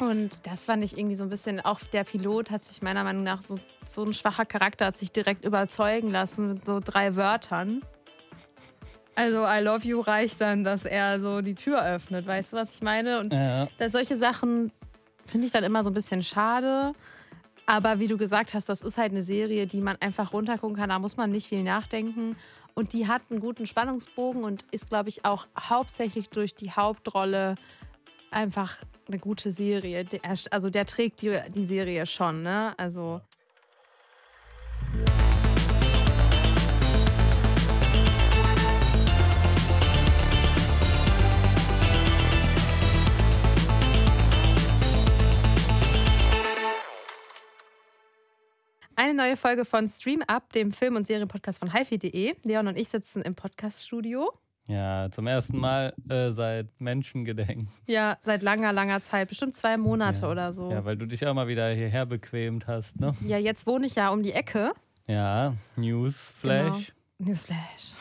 Und das fand ich irgendwie so ein bisschen, auch der Pilot hat sich meiner Meinung nach so, so ein schwacher Charakter, hat sich direkt überzeugen lassen mit so drei Wörtern. Also I love you reicht dann, dass er so die Tür öffnet, weißt du, was ich meine? Und Ja. solche Sachen finde ich dann immer so ein bisschen schade. Aber wie du gesagt hast, das ist halt eine Serie, die man einfach runtergucken kann. Da muss man nicht viel nachdenken. Und die hat einen guten Spannungsbogen und ist, glaube ich, auch hauptsächlich durch die Hauptrolle einfach eine gute Serie. Der, also der trägt die, die Serie schon, ne? Also. Eine neue Folge von Stream Up, dem Film- und Serienpodcast von hifi.de. Leon und ich sitzen im Podcaststudio. Ja, zum ersten Mal äh, seit Menschengedenken. Ja, seit langer, langer Zeit. Bestimmt zwei Monate ja. oder so. Ja, weil du dich auch mal wieder hierher bequemt hast, ne? Ja, jetzt wohne ich ja um die Ecke. Ja, Newsflash. Genau. Newsflash.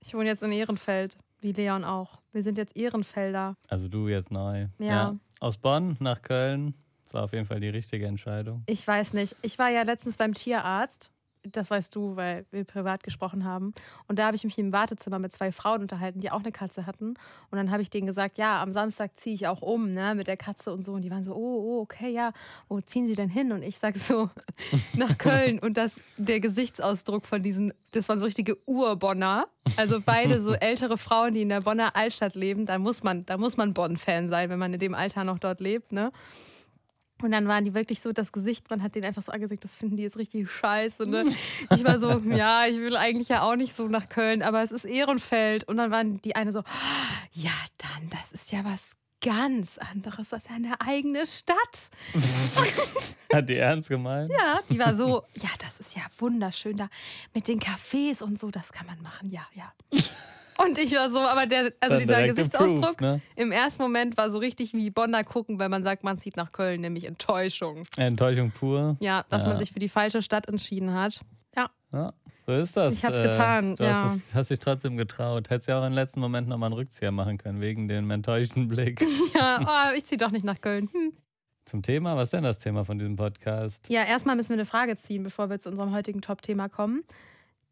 Ich wohne jetzt in Ehrenfeld, wie Leon auch. Wir sind jetzt Ehrenfelder. Also du jetzt neu. Ja. Aus Bonn nach Köln. Das war auf jeden Fall die richtige Entscheidung. Ich weiß nicht. Ich war ja letztens beim Tierarzt. Das weißt du, weil wir privat gesprochen haben. Und da habe ich mich im Wartezimmer mit zwei Frauen unterhalten, die auch eine Katze hatten. Und dann habe ich denen gesagt, ja, am Samstag ziehe ich auch um, ne, mit der Katze und so. Und die waren so, oh, oh, okay, ja. Wo ziehen sie denn hin? Und ich sage so, nach Köln. Und das, der Gesichtsausdruck von diesen, das waren so richtige Urbonner. Also beide so ältere Frauen, die in der Bonner Altstadt leben. Da muss man, da muss man Bonn-Fan sein, wenn man in dem Alter noch dort lebt, ne? Und dann waren die wirklich so, das Gesicht, man hat denen einfach so angesehen, das finden die jetzt richtig scheiße. Ne? Ich war so, ja, ich will eigentlich ja auch nicht so nach Köln, aber es ist Ehrenfeld. Und dann waren die eine so, ja, dann, das ist ja was ganz anderes. Das ist ja eine eigene Stadt. Hat die ernst gemeint? Ja, die war so, ja, das ist ja wunderschön da mit den Cafés und so, das kann man machen, ja, ja. Und ich war so, aber der, also Dann dieser Gesichtsausdruck ne? im ersten Moment war so richtig wie Bonner gucken, wenn man sagt, man zieht nach Köln, nämlich Enttäuschung. Enttäuschung pur. Ja, dass Ja. man sich für die falsche Stadt entschieden hat. Ja, Ja, so ist das. Ich hab's getan, Du ja. hast, es, hast dich trotzdem getraut. Hättest ja auch im letzten Moment nochmal einen Rückzieher machen können, wegen dem enttäuschten Blick. ja oh, ich ziehe doch nicht nach Köln. Hm. Zum Thema, was ist denn das Thema von diesem Podcast? Ja, erstmal müssen wir eine Frage ziehen, bevor wir zu unserem heutigen Top-Thema kommen.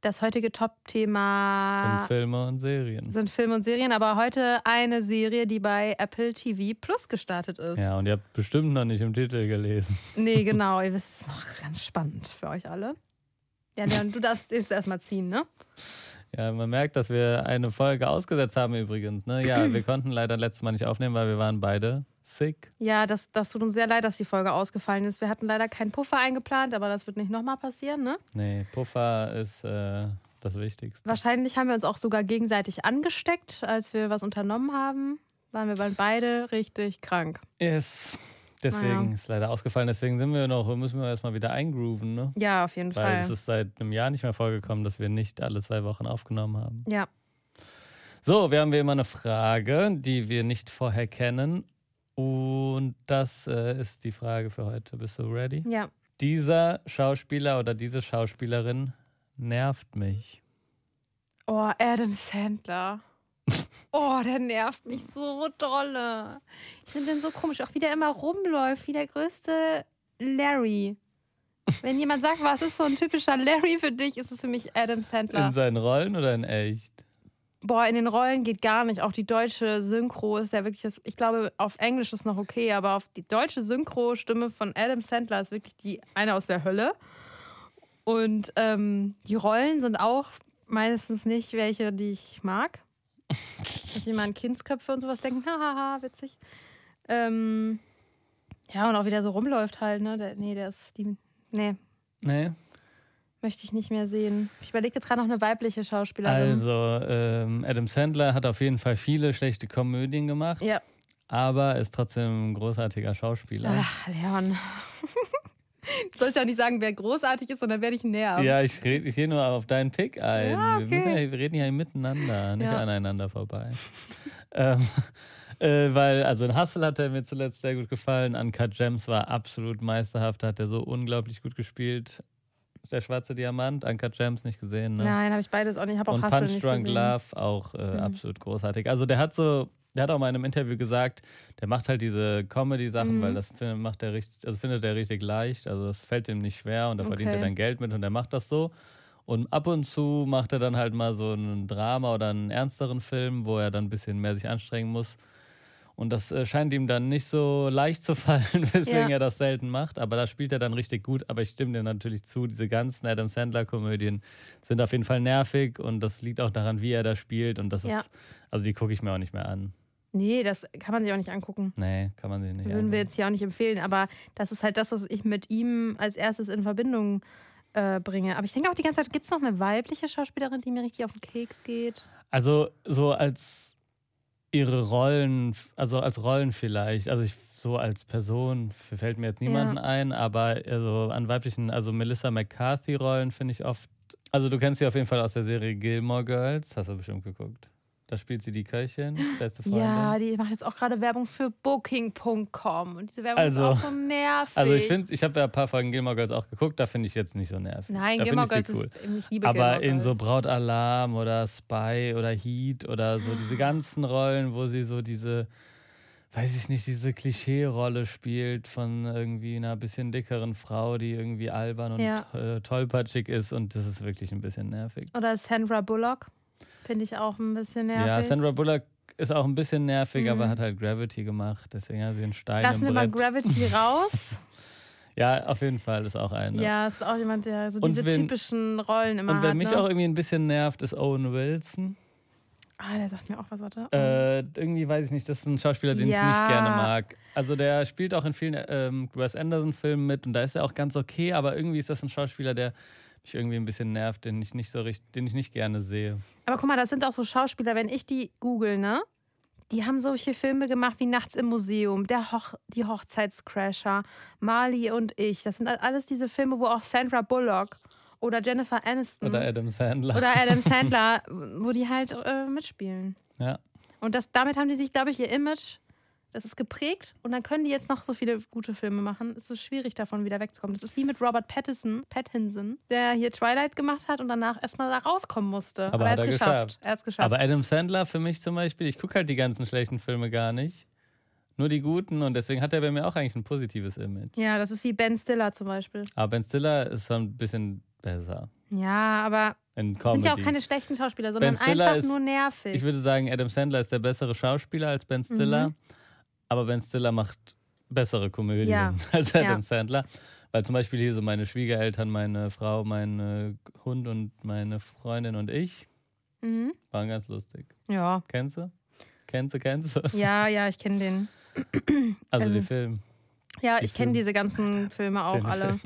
Das heutige Top-Thema Sind Filme und Serien. sind Filme und Serien, aber heute eine Serie, die bei Apple TV Plus gestartet ist. Ja, und ihr habt bestimmt noch nicht im Titel gelesen. Nee, genau. Ihr wisst, es ist noch ganz spannend für euch alle. Ja, Leon, du darfst es erstmal ziehen, ne? Ja, man merkt, dass wir eine Folge ausgesetzt haben übrigens. Ne? Ja, wir konnten leider letztes Mal nicht aufnehmen, weil wir waren beide sick. Ja, das, das tut uns sehr leid, dass die Folge ausgefallen ist. Wir hatten leider keinen Puffer eingeplant, aber das wird nicht nochmal passieren, ne? Nee, Puffer ist äh, das Wichtigste. Wahrscheinlich haben wir uns auch sogar gegenseitig angesteckt, als wir was unternommen haben. Waren wir dann beide richtig krank. Yes. Deswegen Naja. ist leider ausgefallen. Deswegen sind wir noch, müssen wir erstmal wieder eingrooven, ne? Ja, auf jeden Weil Fall. es ist seit einem Jahr nicht mehr vorgekommen, dass wir nicht alle zwei Wochen aufgenommen haben. Ja, So, wir haben wie immer eine Frage, die wir nicht vorher kennen. Und das äh, ist die Frage für heute. Bist du ready? ja. Dieser Schauspieler oder diese Schauspielerin nervt mich. Oh, Adam Sandler. Oh, der nervt mich so dolle. Ich finde den so komisch, auch wie der immer rumläuft, wie der größte Larry. Wenn jemand sagt, was ist so ein typischer Larry für dich, ist es für mich Adam Sandler. In seinen Rollen oder in echt? Boah, in den Rollen geht gar nicht. Auch die deutsche Synchro ist ja wirklich das. Ich glaube, auf Englisch ist noch okay, aber auf die deutsche Synchro-Stimme von Adam Sandler ist wirklich die eine aus der Hölle. Und ähm, die Rollen sind auch meistens nicht welche, die ich mag. Dass ich immer an Kindsköpfe und sowas denke, hahaha, witzig. Ähm, ja, und auch wieder so rumläuft halt, ne? Der, nee, der ist die. Nee, Nee. Möchte ich nicht mehr sehen. Ich überlege jetzt gerade noch eine weibliche Schauspielerin. Also, ähm, Adam Sandler hat auf jeden Fall viele schlechte Komödien gemacht, Ja. aber ist trotzdem ein großartiger Schauspieler. Ach, Leon. Du sollst ja auch nicht sagen, wer großartig ist, sondern wer dich nervt. Ja, ich, red- ich gehe nur auf deinen Pick ein. Ja, wir, okay. ja, wir reden ja miteinander, nicht Ja. aneinander vorbei. ähm, äh, weil, also in Hustle hat er mir zuletzt sehr gut gefallen. Uncut Gems war absolut meisterhaft. Hat er so unglaublich gut gespielt. Der schwarze Diamant, Uncut Gems nicht gesehen. Ne? Nein, habe ich beides auch nicht. Ich habe auch Und Hustle Punch nicht Drunk gesehen. Love auch äh, Mhm. absolut großartig. Also der hat so, der hat auch mal in einem Interview gesagt, der macht halt diese Comedy-Sachen, Mhm. weil das findet, macht er richtig, also findet er richtig leicht. Also das fällt ihm nicht schwer und da verdient er Okay. dann Geld mit und er macht das so. Und ab und zu macht er dann halt mal so ein Drama oder einen ernsteren Film, wo er dann ein bisschen mehr sich anstrengen muss. Und das äh, scheint ihm dann nicht so leicht zu fallen, weswegen Ja. er das selten macht. Aber da spielt er dann richtig gut. Aber ich stimme dir natürlich zu, diese ganzen Adam Sandler-Komödien sind auf jeden Fall nervig und das liegt auch daran, wie er da spielt. Und das Ja. ist, also die gucke ich mir auch nicht mehr an. Nee, das kann man sich auch nicht angucken. Nee, kann man sich nicht Würden wir angucken. jetzt hier auch nicht empfehlen, aber das ist halt das, was ich mit ihm als erstes in Verbindung äh, bringe. Aber ich denke auch die ganze Zeit, gibt es noch eine weibliche Schauspielerin, die mir richtig auf den Keks geht? Also so als ihre Rollen, also als Rollen vielleicht, also ich, so als Person fällt mir jetzt niemanden Ja. ein, aber also an weiblichen, also Melissa McCarthy-Rollen finde ich oft, also du kennst sie auf jeden Fall aus der Serie Gilmore Girls, hast du bestimmt geguckt. Da spielt sie die Köchin, beste Freundin. Ja, die macht jetzt auch gerade Werbung für Booking.com und diese Werbung Also- ist auch so nervig. also ich finde, ich habe ja ein paar Folgen Gilmore Girls auch geguckt, da finde ich jetzt nicht so nervig. Nein, da Gilmore Girls cool. ist, ich liebe Aber Gilmore in Girls. so Brautalarm oder Spy oder Heat oder so diese ganzen Rollen, wo sie so diese, weiß ich nicht, diese Klischee-Rolle spielt von irgendwie einer bisschen dickeren Frau, die irgendwie albern und Ja. äh, tollpatschig ist und das ist wirklich ein bisschen nervig. Oder Sandra Bullock, finde ich auch ein bisschen nervig. Ja, Sandra Bullock ist auch ein bisschen nervig, Mhm. aber hat halt Gravity gemacht, deswegen hat sie einen Stein Lass im mir mal. Gravity raus. ja, auf jeden Fall ist auch eine. Ja, ist auch jemand, der so Und diese wenn- typischen Rollen immer Und wer hat. mich ne? auch irgendwie ein bisschen nervt, ist Owen Wilson. Ah, der sagt mir auch was, warte. Äh, irgendwie weiß ich nicht, das ist ein Schauspieler, den ich Ja. nicht gerne mag. Also der spielt auch in vielen ähm, Wes Anderson-Filmen mit und da ist er auch ganz okay, aber irgendwie ist das ein Schauspieler, der mich irgendwie ein bisschen nervt, den ich nicht so richtig, den ich nicht gerne sehe. Aber guck mal, das sind auch so Schauspieler, wenn ich die google, ne? Die haben solche Filme gemacht wie Nachts im Museum, der Hoch die Hochzeitscrasher, Marley und ich. Das sind alles diese Filme, wo auch Sandra Bullock oder Jennifer Aniston Oder Adam Sandler. oder Adam Sandler, wo die halt äh, mitspielen. ja. Und das, damit haben die sich, glaube ich, ihr Image, das ist geprägt. Und dann können die jetzt noch so viele gute Filme machen. Es ist schwierig, davon wieder wegzukommen. Das ist wie mit Robert Pattinson, Pattinson der hier Twilight gemacht hat und danach erstmal da rauskommen musste. Aber er hat es geschafft. geschafft. Er hat es geschafft. Aber Adam Sandler für mich zum Beispiel, ich gucke halt die ganzen schlechten Filme gar nicht. Nur die guten und deswegen hat er bei mir auch eigentlich ein positives Image. ja, das ist wie Ben Stiller zum Beispiel. Aber Ben Stiller ist schon ein bisschen besser Ja, aber sind ja auch keine schlechten Schauspieler, sondern einfach ist- nur nervig. Ich würde sagen, Adam Sandler ist der bessere Schauspieler als Ben Stiller, Mhm. Aber Ben Stiller macht bessere Komödien Ja. als Adam Ja. Sandler. Weil zum Beispiel hier so meine Schwiegereltern, meine Frau, mein Hund und meine Freundin und ich mhm. waren ganz lustig. Ja, Kennst du? Kennst du, kennst du? ja, ja, ich kenne den. Also ähm, die Film. Ja, Die ich kenne diese ganzen Filme auch Den alle. Film.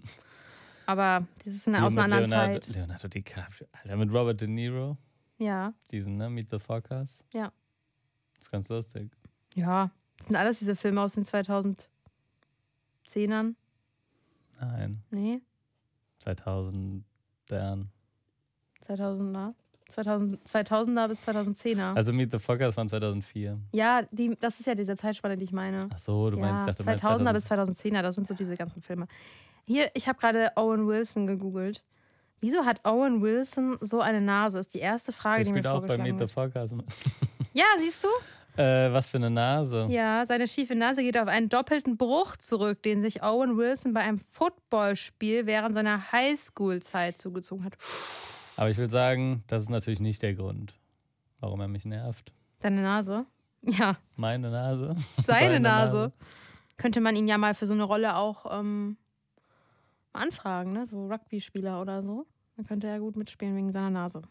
Aber das ist eine aus einer anderen Leonardo, Zeit. Leonardo DiCaprio. Alter, mit Robert De Niro. Ja, Diesen, ne? Meet the Forecast. Ja. ist ganz lustig. ja. Das sind alles diese Filme aus den 2010ern. Nein, Nee, 2000 Jahren. 2000er. 2000, 2000er bis 2010er. Also Meet the Forecast waren 2004. ja, die, das ist ja diese Zeitspanne, die ich meine. Ach so, du ja, meinst, ich dachte, du meinst 2000er bis 2010er, das sind so diese ganzen Filme. Hier, ich habe gerade Owen Wilson gegoogelt. Wieso hat Owen Wilson so eine Nase? Ist die erste Frage, Der die mir spielt auch bei vorgeschlagen Meet the wird. Mit. Ja, siehst du? Äh, was für eine Nase. Ja, seine schiefe Nase geht auf einen doppelten Bruch zurück, den sich Owen Wilson bei einem Footballspiel während seiner Highschool-Zeit zugezogen hat. Aber ich will sagen, das ist natürlich nicht der Grund, warum er mich nervt. Deine Nase? Ja, Meine Nase. seine, Seine Nase. Nase. Könnte man ihn ja mal für so eine Rolle auch ähm, anfragen, ne? So Rugby-Spieler oder so. Dann könnte er gut mitspielen wegen seiner Nase.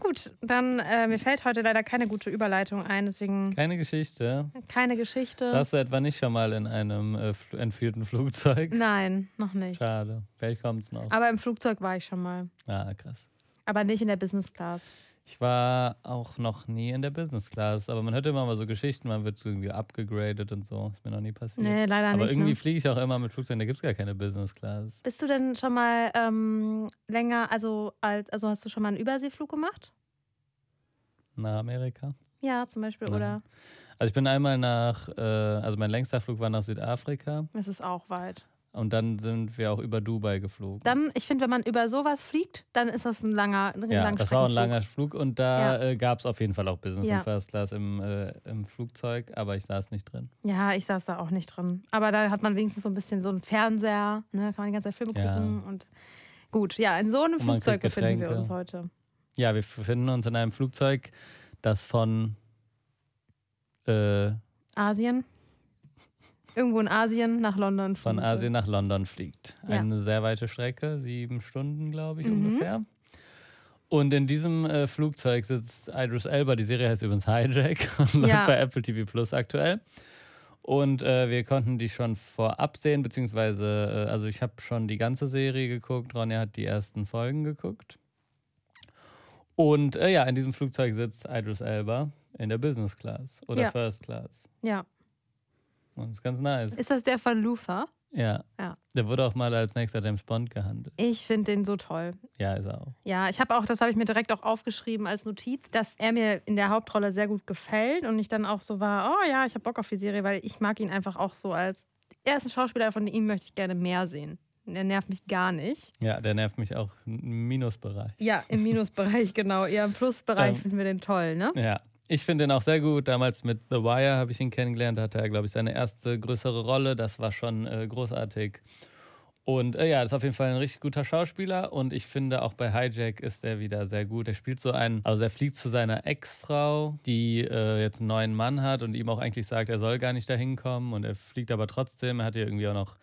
Gut, dann äh, mir fällt heute leider keine gute Überleitung ein, deswegen Keine Geschichte. keine Geschichte. Warst du etwa nicht schon mal in einem äh, entführten Flugzeug? Nein, noch nicht. Schade. Vielleicht kommt es noch. Aber im Flugzeug war ich schon mal. Ah, krass. Aber nicht in der Business Class. Ich war auch noch nie in der Business Class, aber man hört immer mal so Geschichten, man wird so irgendwie abgegradet und so. Ist mir noch nie passiert. Nee, leider aber nicht. irgendwie Ne? fliege ich auch immer mit Flugzeugen, da gibt es gar keine Business Class. Bist du denn schon mal ähm, länger, also als, also hast du schon mal einen Überseeflug gemacht? Nach Amerika. Ja, zum Beispiel, Nein. oder? Also ich bin einmal nach, äh, also mein längster Flug war nach Südafrika. Es ist auch weit. Und dann sind wir auch über Dubai geflogen. Dann, ich finde, wenn man über sowas fliegt, dann ist das ein langer, ein ja, das war ein langer Flug und da Ja. äh, gab es auf jeden Fall auch Business Ja. und First Class im, äh, im Flugzeug, aber ich saß nicht drin. Ja, ich saß da auch nicht drin. Aber da hat man wenigstens so ein bisschen so einen Fernseher, ne? kann man die ganze Zeit Filme Ja. gucken und gut. Ja, in so einem Flugzeug befinden wir uns heute. Ja, wir befinden uns in einem Flugzeug, das von äh, Asien. Irgendwo in Asien nach London. von fliegen soll. Asien nach London fliegt. Ja. Eine sehr weite Strecke, sieben Stunden, glaube ich, Mhm. ungefähr. Und in diesem äh, Flugzeug sitzt Idris Elba. Die Serie heißt übrigens Hijack und läuft Ja. bei Apple TV Plus aktuell. Und äh, wir konnten die schon vorab sehen, beziehungsweise, äh, also ich habe schon die ganze Serie geguckt. Ronja hat die ersten Folgen geguckt. Und äh, ja, in diesem Flugzeug sitzt Idris Elba in der Business Class oder Ja. First Class. Ja. Und ist ganz nice. Ist das der von Luther? Ja. Ja. Der wurde auch mal als nächster James Bond gehandelt. Ich finde den so toll. Ja, ist er auch. Ja, ich habe auch, das habe ich mir direkt auch aufgeschrieben als Notiz, dass er mir in der Hauptrolle sehr gut gefällt und ich dann auch so war, oh ja, ich habe Bock auf die Serie, weil ich mag ihn einfach auch so als, er ist ein Schauspieler, von ihm möchte ich gerne mehr sehen. Der nervt mich gar nicht. Ja, der nervt mich auch im Minusbereich. Ja, im Minusbereich, genau. Eher im Plusbereich Ähm. finden wir den toll, ne? Ja. Ich finde ihn auch sehr gut. Damals mit The Wire habe ich ihn kennengelernt. Da hatte er, glaube ich, seine erste größere Rolle. Das war schon äh, großartig. Und äh, ja, ist auf jeden Fall ein richtig guter Schauspieler. Und ich finde, auch bei Hijack ist er wieder sehr gut. Er spielt so einen, also er fliegt zu seiner Ex-Frau, die äh, jetzt einen neuen Mann hat und ihm auch eigentlich sagt, er soll gar nicht dahin kommen. Und er fliegt aber trotzdem. Er hat ihr irgendwie auch noch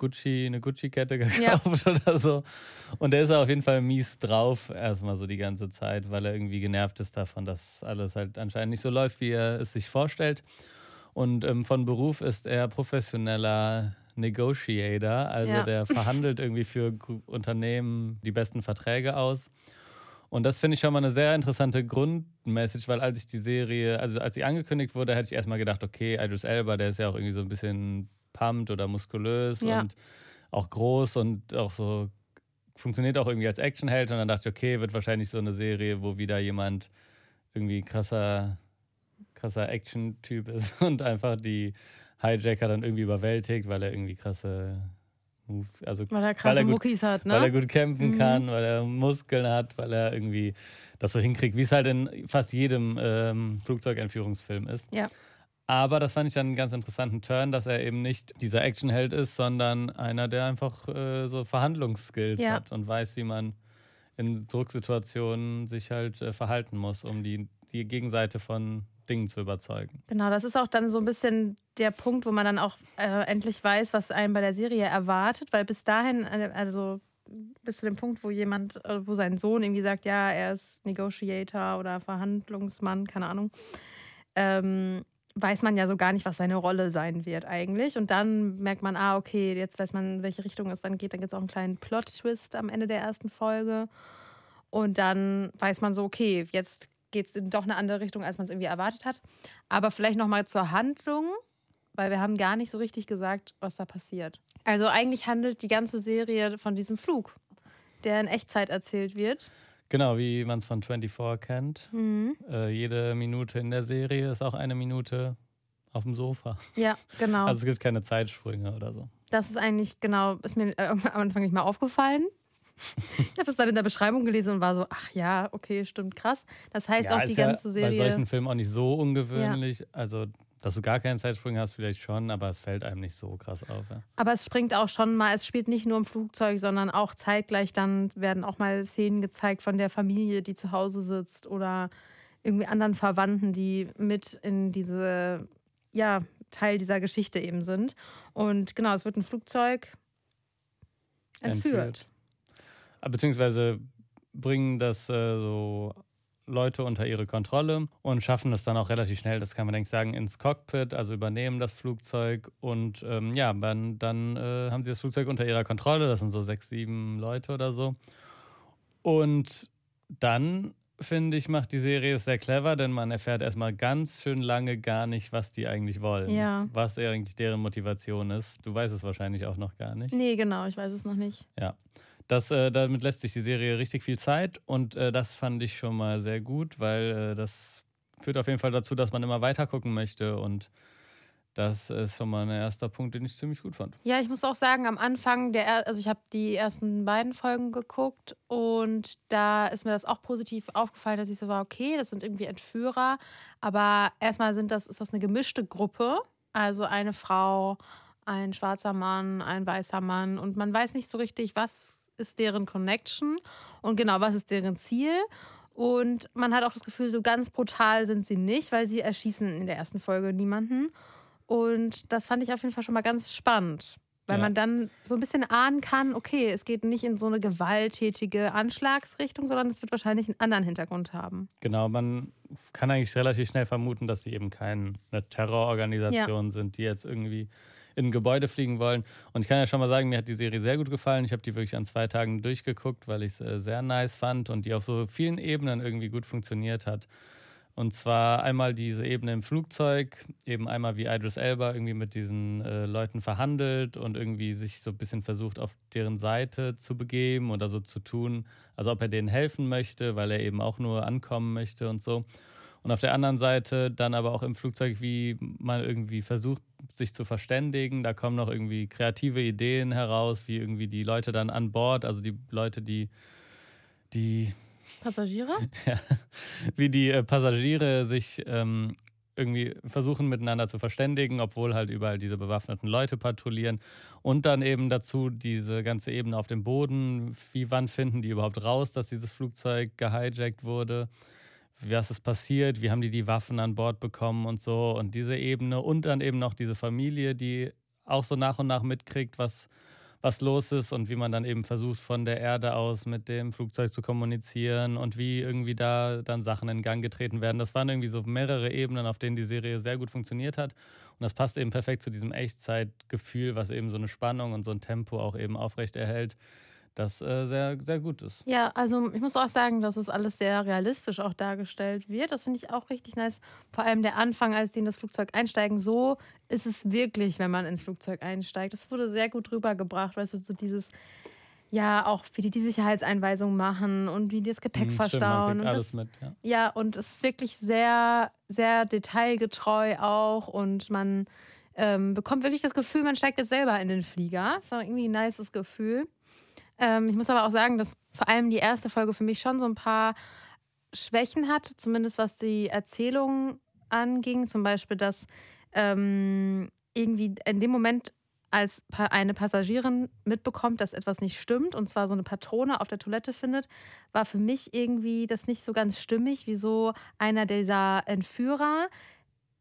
Gucci, eine Gucci-Kette gekauft oder so. Und der ist auf jeden Fall mies drauf, erstmal so die ganze Zeit, weil er irgendwie genervt ist davon, dass alles halt anscheinend nicht so läuft, wie er es sich vorstellt. Und ähm, von Beruf ist er professioneller Negotiator, also Ja. der verhandelt irgendwie für Unternehmen die besten Verträge aus. Und das finde ich schon mal eine sehr interessante Grundmessage, weil als ich die Serie, also als sie angekündigt wurde, hätte ich erstmal gedacht, okay, Idris Elba, der ist ja auch irgendwie so ein bisschen pumped oder muskulös Ja. und auch groß und auch so funktioniert auch irgendwie als Actionheld. Und dann dachte ich, okay, wird wahrscheinlich so eine Serie, wo wieder jemand irgendwie krasser, krasser Action-Typ ist und einfach die Hijacker dann irgendwie überwältigt, weil er irgendwie krasse also Weil er Weil krasse er gut- Muckis hat, weil er ne? gut kämpfen Mhm. kann, weil er Muskeln hat, weil er irgendwie das so hinkriegt, wie es halt in fast jedem ähm, Flugzeugentführungsfilm ist. Ja. Aber das fand ich dann einen ganz interessanten Turn, dass er eben nicht dieser Actionheld ist, sondern einer, der einfach äh, so Verhandlungsskills Ja. hat und weiß, wie man in Drucksituationen sich halt äh, verhalten muss, um die, die Gegenseite von Dingen zu überzeugen. Genau, das ist auch dann so ein bisschen der Punkt, wo man dann auch äh, endlich weiß, was einen bei der Serie erwartet, weil bis dahin, äh, also bis zu dem Punkt, wo jemand, äh, wo sein Sohn irgendwie sagt, ja, er ist Negotiator oder Verhandlungsmann, keine Ahnung, ähm, weiß man ja so gar nicht, was seine Rolle sein wird eigentlich. Und dann merkt man, ah, okay, jetzt weiß man, in welche Richtung es dann geht. Dann gibt es auch einen kleinen Plot-Twist am Ende der ersten Folge. Und dann weiß man so, okay, jetzt geht es in doch eine andere Richtung, als man es irgendwie erwartet hat. Aber vielleicht nochmal zur Handlung, weil wir haben gar nicht so richtig gesagt, was da passiert. Also eigentlich handelt die ganze Serie von diesem Flug, der in Echtzeit erzählt wird. Genau, wie man es von 24 kennt. Mhm. Äh, jede Minute in der Serie ist auch eine Minute auf dem Sofa. Ja, genau. Also es gibt keine Zeitsprünge oder so. das ist eigentlich genau, ist mir äh, am Anfang nicht mal aufgefallen. ich habe das dann in der Beschreibung gelesen und war so, ach ja, okay, stimmt, krass. Das heißt auch ist die ja ganze Bei Serie. solchen Filmen auch nicht so ungewöhnlich. Also, dass du gar keinen Zeitsprung hast, vielleicht schon, aber es fällt einem nicht so krass auf. Ja. Aber es springt auch schon mal, es spielt nicht nur im Flugzeug, sondern auch zeitgleich dann werden auch mal Szenen gezeigt von der Familie, die zu Hause sitzt oder irgendwie anderen Verwandten, die mit in diese, ja, Teil dieser Geschichte eben sind. Und genau, es wird ein Flugzeug entführt. Ah, Beziehungsweise bringen das äh, so Leute unter ihre Kontrolle und schaffen es dann auch relativ schnell, das kann man denke ich sagen, ins Cockpit, also übernehmen das Flugzeug und ähm, ja, dann, dann äh, haben sie das Flugzeug unter ihrer Kontrolle, das sind so sechs, sieben Leute oder so. Und dann, finde ich, macht die Serie es sehr clever, denn man erfährt erstmal ganz schön lange gar nicht, was die eigentlich wollen. Ja. Was eigentlich deren Motivation ist. Du weißt es wahrscheinlich auch noch gar nicht. Nee, genau, ich weiß es noch nicht. Ja. Das, äh, damit lässt sich die Serie richtig viel Zeit und äh, das fand ich schon mal sehr gut, weil äh, das führt auf jeden Fall dazu, dass man immer weiter gucken möchte und das ist schon mal ein erster Punkt, den ich ziemlich gut fand. Ja, ich muss auch sagen, am Anfang der, also ich habe die ersten beiden Folgen geguckt und da ist mir das auch positiv aufgefallen, dass ich so war, okay, das sind irgendwie Entführer, aber erstmal sind das, ist das eine gemischte Gruppe, also eine Frau, ein schwarzer Mann, ein weißer Mann und man weiß nicht so richtig, was ist deren Connection und genau, was ist deren Ziel. Und man hat auch das Gefühl, so ganz brutal sind sie nicht, weil sie erschießen in der ersten Folge niemanden. Und das fand ich auf jeden Fall schon mal ganz spannend, weil ja. man dann so ein bisschen ahnen kann, okay, es geht nicht in so eine gewalttätige Anschlagsrichtung, sondern es wird wahrscheinlich einen anderen Hintergrund haben. Genau, man kann eigentlich relativ schnell vermuten, dass sie eben keine Terrororganisation ja. sind, die jetzt irgendwie in ein Gebäude fliegen wollen. Und ich kann ja schon mal sagen, mir hat die Serie sehr gut gefallen. Ich habe die wirklich an zwei Tagen durchgeguckt, weil ich es äh, sehr nice fand und die auf so vielen Ebenen irgendwie gut funktioniert hat. Und zwar einmal diese Ebene im Flugzeug, eben einmal wie Idris Elba irgendwie mit diesen äh, Leuten verhandelt und irgendwie sich so ein bisschen versucht, auf deren Seite zu begeben oder so zu tun, also ob er denen helfen möchte, weil er eben auch nur ankommen möchte und so. Und auf der anderen Seite dann aber auch im Flugzeug, wie man irgendwie versucht, sich zu verständigen. Da kommen noch irgendwie kreative Ideen heraus, wie irgendwie die Leute dann an Bord, also die Leute, die, die Passagiere? Ja, wie die äh, Passagiere sich ähm, irgendwie versuchen miteinander zu verständigen, obwohl halt überall diese bewaffneten Leute patrouillieren. Und dann eben dazu diese ganze Ebene auf dem Boden. Wie wann finden die überhaupt raus, dass dieses Flugzeug gehijackt wurde? Was ist passiert, wie haben die die Waffen an Bord bekommen und so und diese Ebene und dann eben noch diese Familie, die auch so nach und nach mitkriegt, was, was los ist und wie man dann eben versucht, von der Erde aus mit dem Flugzeug zu kommunizieren und wie irgendwie da dann Sachen in Gang getreten werden. Das waren irgendwie so mehrere Ebenen, auf denen die Serie sehr gut funktioniert hat. Und das passt eben perfekt zu diesem Echtzeitgefühl, was eben so eine Spannung und so ein Tempo auch eben aufrecht erhält das äh, sehr, sehr gut ist. Ja, also ich muss auch sagen, dass es alles sehr realistisch auch dargestellt wird. Das finde ich auch richtig nice. Vor allem der Anfang, als die in das Flugzeug einsteigen, so ist es wirklich, wenn man ins Flugzeug einsteigt. Das wurde sehr gut rübergebracht, weißt du, so dieses, ja, auch wie die die Sicherheitseinweisung machen und wie die das Gepäck hm, verstauen. Stimmt, alles das, mit, ja. ja, und es ist wirklich sehr, sehr detailgetreu auch und man ähm, bekommt wirklich das Gefühl, man steigt jetzt selber in den Flieger. Das war irgendwie ein nices Gefühl. Ähm, ich muss aber auch sagen, dass vor allem die erste Folge für mich schon so ein paar Schwächen hat, zumindest was die Erzählung anging. Zum Beispiel, dass ähm, irgendwie in dem Moment, als eine Passagierin mitbekommt, dass etwas nicht stimmt, und zwar so eine Patrone auf der Toilette findet, war für mich irgendwie das nicht so ganz stimmig, wieso einer dieser Entführer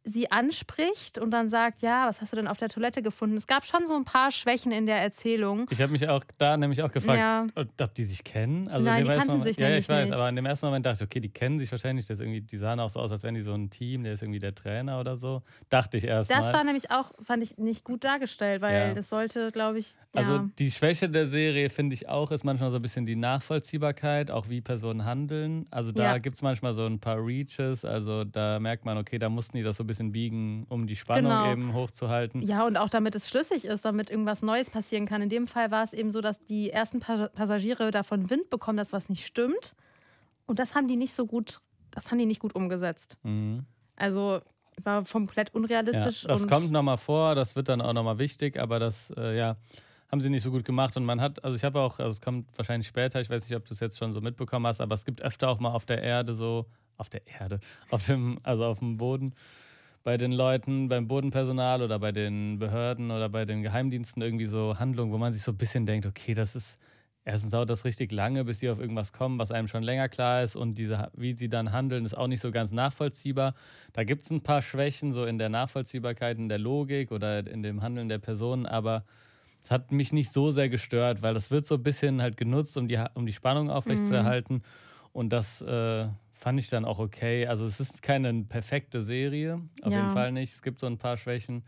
sie anspricht und dann sagt, ja, was hast du denn auf der Toilette gefunden? Es gab schon so ein paar Schwächen in der Erzählung. Ich habe mich auch da nämlich auch gefragt, ja. ob die sich kennen. Also Nein, die kannten Moment, sich Ja, ich weiß, nicht. aber in dem ersten Moment dachte ich, okay, die kennen sich wahrscheinlich. Das irgendwie, die sahen auch so aus, als wären die so ein Team, der ist irgendwie der Trainer oder so. Dachte ich erst Das mal. war nämlich auch, fand ich, nicht gut dargestellt, weil ja. das sollte, glaube ich, ja. Also die Schwäche der Serie, finde ich auch, ist manchmal so ein bisschen die Nachvollziehbarkeit, auch wie Personen handeln. Also da ja. gibt es manchmal so ein paar Reaches, also da merkt man, okay, da mussten die das so ein bisschen biegen, um die Spannung genau. eben hochzuhalten. Ja, und auch damit es schlüssig ist, damit irgendwas Neues passieren kann. In dem Fall war es eben so, dass die ersten Passagiere davon Wind bekommen, dass was nicht stimmt. Und das haben die nicht so gut, das haben die nicht gut umgesetzt. Mhm. Also war komplett unrealistisch. Ja, das kommt nochmal vor, das wird dann auch nochmal wichtig, aber das, äh, ja, haben sie nicht so gut gemacht. Und man hat, also ich habe auch, also es kommt wahrscheinlich später, ich weiß nicht, ob du es jetzt schon so mitbekommen hast, aber es gibt öfter auch mal auf der Erde so, auf der Erde, auf dem, also auf dem Boden, bei den Leuten, beim Bodenpersonal oder bei den Behörden oder bei den Geheimdiensten irgendwie so Handlungen, wo man sich so ein bisschen denkt, okay, das ist, erstens dauert das richtig lange, bis sie auf irgendwas kommen, was einem schon länger klar ist und diese, wie sie dann handeln, ist auch nicht so ganz nachvollziehbar. Da gibt es ein paar Schwächen, so in der Nachvollziehbarkeit, in der Logik oder in dem Handeln der Personen, aber es hat mich nicht so sehr gestört, weil das wird so ein bisschen halt genutzt, um die, um die Spannung aufrechtzuerhalten. Mhm. Und das äh, fand ich dann auch okay. Also es ist keine perfekte Serie, auf ja. jeden Fall nicht. Es gibt so ein paar Schwächen,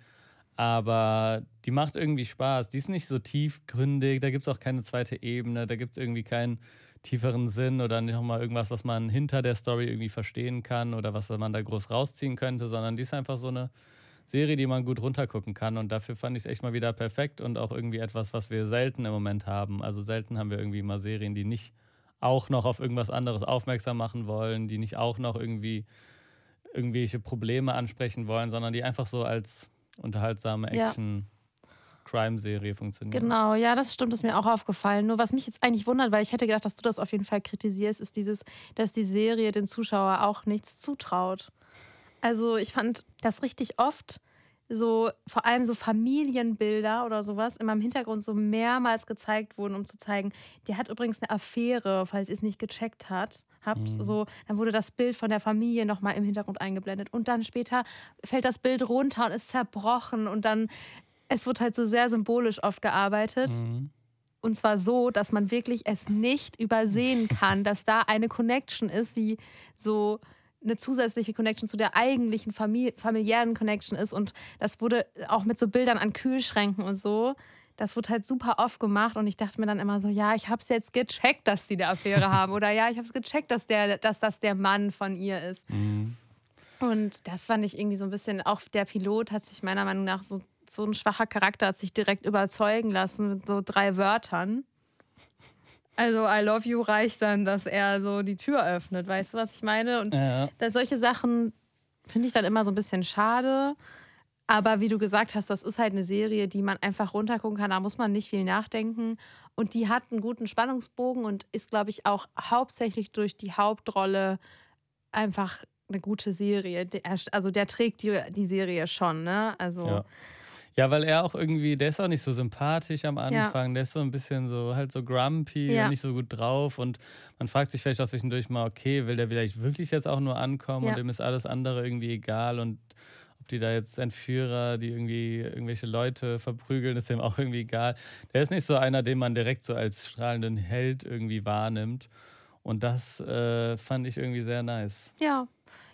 aber die macht irgendwie Spaß. Die ist nicht so tiefgründig, da gibt es auch keine zweite Ebene, da gibt es irgendwie keinen tieferen Sinn oder nochmal irgendwas, was man hinter der Story irgendwie verstehen kann oder was man da groß rausziehen könnte, sondern die ist einfach so eine Serie, die man gut runtergucken kann. Und dafür fand ich es echt mal wieder perfekt und auch irgendwie etwas, was wir selten im Moment haben. Also selten haben wir irgendwie mal Serien, die nicht auch noch auf irgendwas anderes aufmerksam machen wollen, die nicht auch noch irgendwie irgendwelche Probleme ansprechen wollen, sondern die einfach so als unterhaltsame Ja. Action-Crime-Serie funktioniert. Genau, ja, das stimmt, ist mir auch aufgefallen. Nur was mich jetzt eigentlich wundert, weil ich hätte gedacht, dass du das auf jeden Fall kritisierst, ist dieses, dass die Serie den Zuschauer auch nichts zutraut. Also ich fand das richtig oft so, vor allem so Familienbilder oder sowas in meinem Hintergrund so mehrmals gezeigt wurden, um zu zeigen, der hat übrigens eine Affäre, falls ihr es nicht gecheckt hat, habt. Mhm. So, dann wurde das Bild von der Familie nochmal im Hintergrund eingeblendet. Und dann später fällt das Bild runter und ist zerbrochen und dann, es wird halt so sehr symbolisch oft gearbeitet. Mhm. Und zwar so, dass man wirklich es nicht übersehen kann, dass da eine Connection ist, die so eine zusätzliche Connection zu der eigentlichen Famili familiären Connection ist. Und das wurde auch mit so Bildern an Kühlschränken und so. Das wird halt super oft gemacht und ich dachte mir dann immer so, ja, ich habe es jetzt gecheckt, dass die eine Affäre haben oder ja, ich habe es gecheckt, dass, der, dass das der Mann von ihr ist. Mhm. Und das fand ich irgendwie so ein bisschen, auch der Pilot hat sich meiner Meinung nach so, so ein schwacher Charakter, hat sich direkt überzeugen lassen mit so drei Wörtern. Also I love you reicht dann, dass er so die Tür öffnet, weißt du, was ich meine? Und Ja. da solche Sachen finde ich dann immer so ein bisschen schade. Aber wie du gesagt hast, das ist halt eine Serie, die man einfach runtergucken kann. Da muss man nicht viel nachdenken. Und die hat einen guten Spannungsbogen und ist, glaube ich, auch hauptsächlich durch die Hauptrolle einfach eine gute Serie. Also der trägt die, die Serie schon, ne? Also Ja. Ja, weil er auch irgendwie, der ist auch nicht so sympathisch am Ja. Anfang, der ist so ein bisschen so halt so grumpy Ja. und nicht so gut drauf und man fragt sich vielleicht auch zwischendurch mal, okay, will der vielleicht wirklich jetzt auch nur ankommen Ja. und dem ist alles andere irgendwie egal und ob die da jetzt Entführer, die irgendwie irgendwelche Leute verprügeln, ist dem auch irgendwie egal. Der ist nicht so einer, den man direkt so als strahlenden Held irgendwie wahrnimmt und das äh, fand ich irgendwie sehr nice. ja.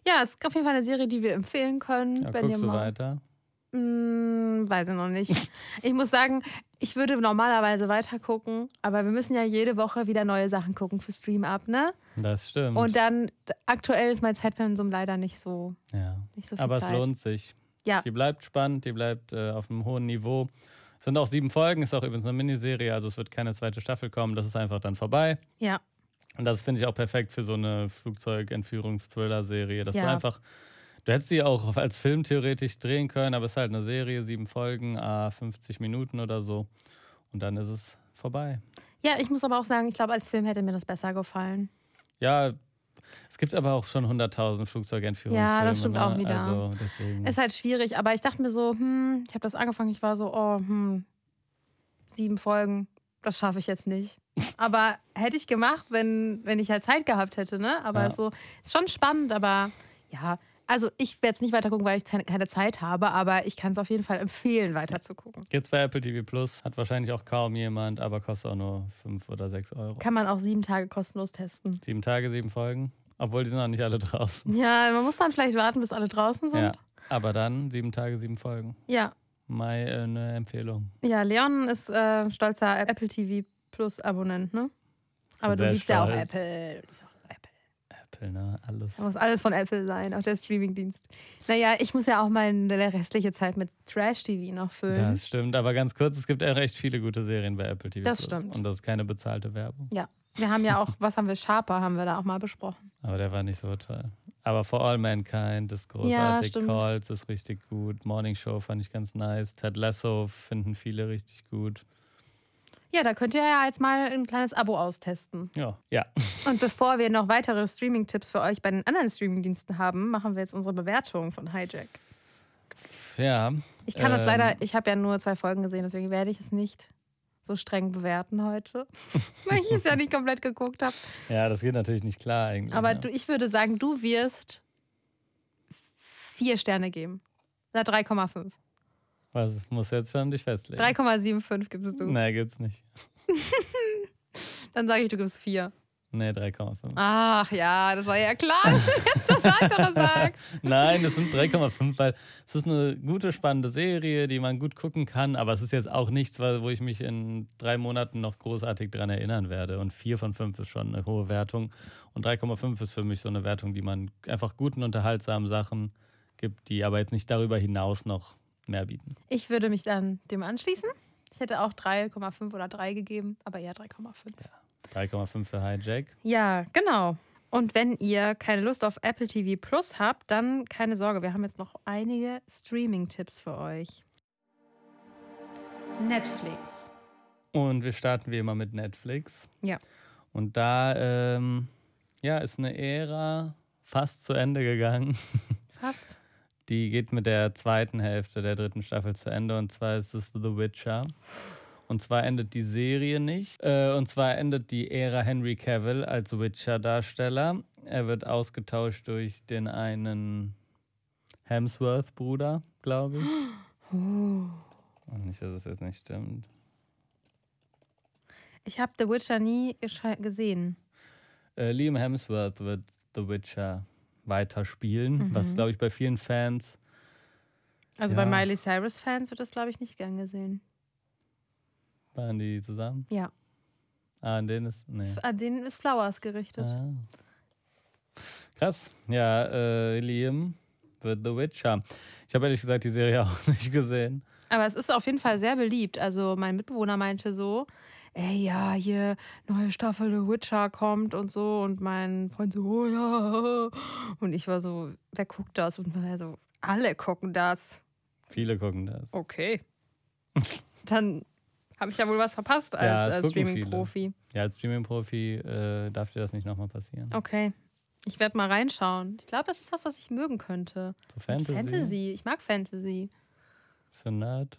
Ja, es ist auf jeden Fall eine Serie, die wir empfehlen können. Ja, wenn ihr guckst du mal weiter? Mm, weiß ich noch nicht. Ich muss sagen, ich würde normalerweise weiter gucken, aber wir müssen ja jede Woche wieder neue Sachen gucken für Stream Up, ne? Das stimmt. Und dann aktuell ist mein Zeitpensum leider nicht so, ja. nicht so viel Aber Zeit. es lohnt sich. Ja. Die bleibt spannend, die bleibt äh, auf einem hohen Niveau. Es sind auch sieben Folgen, ist auch übrigens eine Miniserie, also es wird keine zweite Staffel kommen. Das ist einfach dann vorbei. Ja, Und das finde ich auch perfekt für so eine Flugzeugentführungs-Thriller-Serie. Dass du Ja. einfach, du hättest sie auch als Film theoretisch drehen können, aber es ist halt eine Serie, sieben Folgen, ah, 50 Minuten oder so. Und dann ist es vorbei. ja, ich muss aber auch sagen, ich glaube, als Film hätte mir das besser gefallen. Ja, es gibt aber auch schon 100.000 Flugzeugentführungsfilme. Ja, das stimmt ne? auch wieder. Also deswegen. Ist halt schwierig, aber ich dachte mir so, hm, ich habe das angefangen, ich war so, oh, hm, sieben Folgen, das schaffe ich jetzt nicht. Aber hätte ich gemacht, wenn, wenn ich halt Zeit gehabt hätte, ne? Aber Ja. so, ist schon spannend, aber ja, also ich werde es nicht weiter gucken, weil ich keine Zeit habe, aber ich kann es auf jeden Fall empfehlen, weiter zu gucken. Gibt's bei Apple TV Plus, hat wahrscheinlich auch kaum jemand, aber kostet auch nur 5 oder 6 Euro. Kann man auch sieben Tage kostenlos testen. Sieben Tage, sieben Folgen. Obwohl die sind noch nicht alle draußen. Ja, man muss dann vielleicht warten, bis alle draußen sind. Ja. Aber dann sieben Tage, sieben Folgen. Ja, Meine Empfehlung. ja Leon ist äh, stolzer Apple TV Plus Abonnent, ne? Aber Sehr du liebst ja auch stolz. Apple. Du liebst auch Apple. Ne? Alles. Da muss alles von Apple sein, auch der Streamingdienst. Naja, ich muss ja auch meine restliche Zeit mit Trash-TV noch füllen. Das stimmt, aber ganz kurz, es gibt echt recht viele gute Serien bei Apple TV Das stimmt. Und das ist keine bezahlte Werbung. Wir haben ja auch, was haben wir, Sharper haben wir da auch mal besprochen. Aber der war nicht so toll. Aber For All Mankind ist großartig. stimmt. Calls ist richtig gut. Morning Show fand ich ganz nice. Ted Lasso finden viele richtig gut. Ja, da könnt ihr ja jetzt mal ein kleines Abo austesten. Ja. Ja. Und bevor wir noch weitere Streaming-Tipps für euch bei den anderen Streaming-Diensten haben, machen wir jetzt unsere Bewertung von Hijack. Ja. Ich kann das Ähm. leider, ich habe ja nur zwei Folgen gesehen, deswegen werde ich es nicht so streng bewerten heute, weil ich es ja nicht komplett geguckt habe. Ja, das geht natürlich nicht klar eigentlich. Aber ne? du, ich würde sagen, du wirst vier Sterne geben. Na, 3,5. Was muss jetzt schon dich festlegen? 3,75 gibst du. Nee, gibt's nicht. Dann sage ich, du gibst vier. Nee, 3,5. Ach ja, das war ja klar, dass du jetzt das andere sagst. Nein, das sind 3,5, weil es ist eine gute, spannende Serie, die man gut gucken kann, aber es ist jetzt auch nichts, wo ich mich in drei Monaten noch großartig dran erinnern werde. Und 4 von 5 ist schon eine hohe Wertung. Und 3,5 ist für mich so eine Wertung, die man einfach guten, unterhaltsamen Sachen gibt, die aber jetzt nicht darüber hinaus noch mehr bieten. Ich würde mich dann dem anschließen. Ich hätte auch 3,5 oder 3 gegeben, aber eher 3,5. 3,5 für Hijack. Ja, genau. Und wenn ihr keine Lust auf Apple TV Plus habt, dann keine Sorge, wir haben jetzt noch einige Streaming-Tipps für euch. Netflix. Und wir starten wie immer mit Netflix. Ja. Und da ähm, ja, ist eine Ära fast zu Ende gegangen. Fast. Die geht mit der zweiten Hälfte der dritten Staffel zu Ende und zwar ist es The Witcher. Und zwar endet die Serie nicht. Äh, und zwar endet die Ära Henry Cavill als Witcher-Darsteller. Er wird ausgetauscht durch den einen Hemsworth-Bruder, glaube ich. Oh. Und nicht, dass es jetzt nicht stimmt. Ich habe The Witcher nie gesehen. Äh, Liam Hemsworth wird The Witcher weiterspielen, Mhm. was, glaube ich, bei vielen Fans Also Ja. bei Miley Cyrus-Fans wird das, glaube ich, nicht gern gesehen. waren die zusammen. Ja. Ah, an denen ist. Nee. An denen ist Flowers gerichtet. Ah. Krass. Ja, äh, Liam wird The Witcher. Ich habe ehrlich gesagt die Serie auch nicht gesehen. Aber es ist auf jeden Fall sehr beliebt. Also mein Mitbewohner meinte so, ey, ja, hier neue Staffel The Witcher kommt und so. Und mein Freund so, oh ja. Und ich war so, wer guckt das? Und er so, alle gucken das. Viele gucken das. Okay. Dann habe ich ja wohl was verpasst Ja, als äh, gucken Streaming-Profi. Ja, als Streaming-Profi äh, darf dir das nicht nochmal passieren. Okay. Ich werde mal reinschauen. Ich glaube, das ist was, was ich mögen könnte. So Fantasy. Fantasy. Ich mag Fantasy. So Nerd.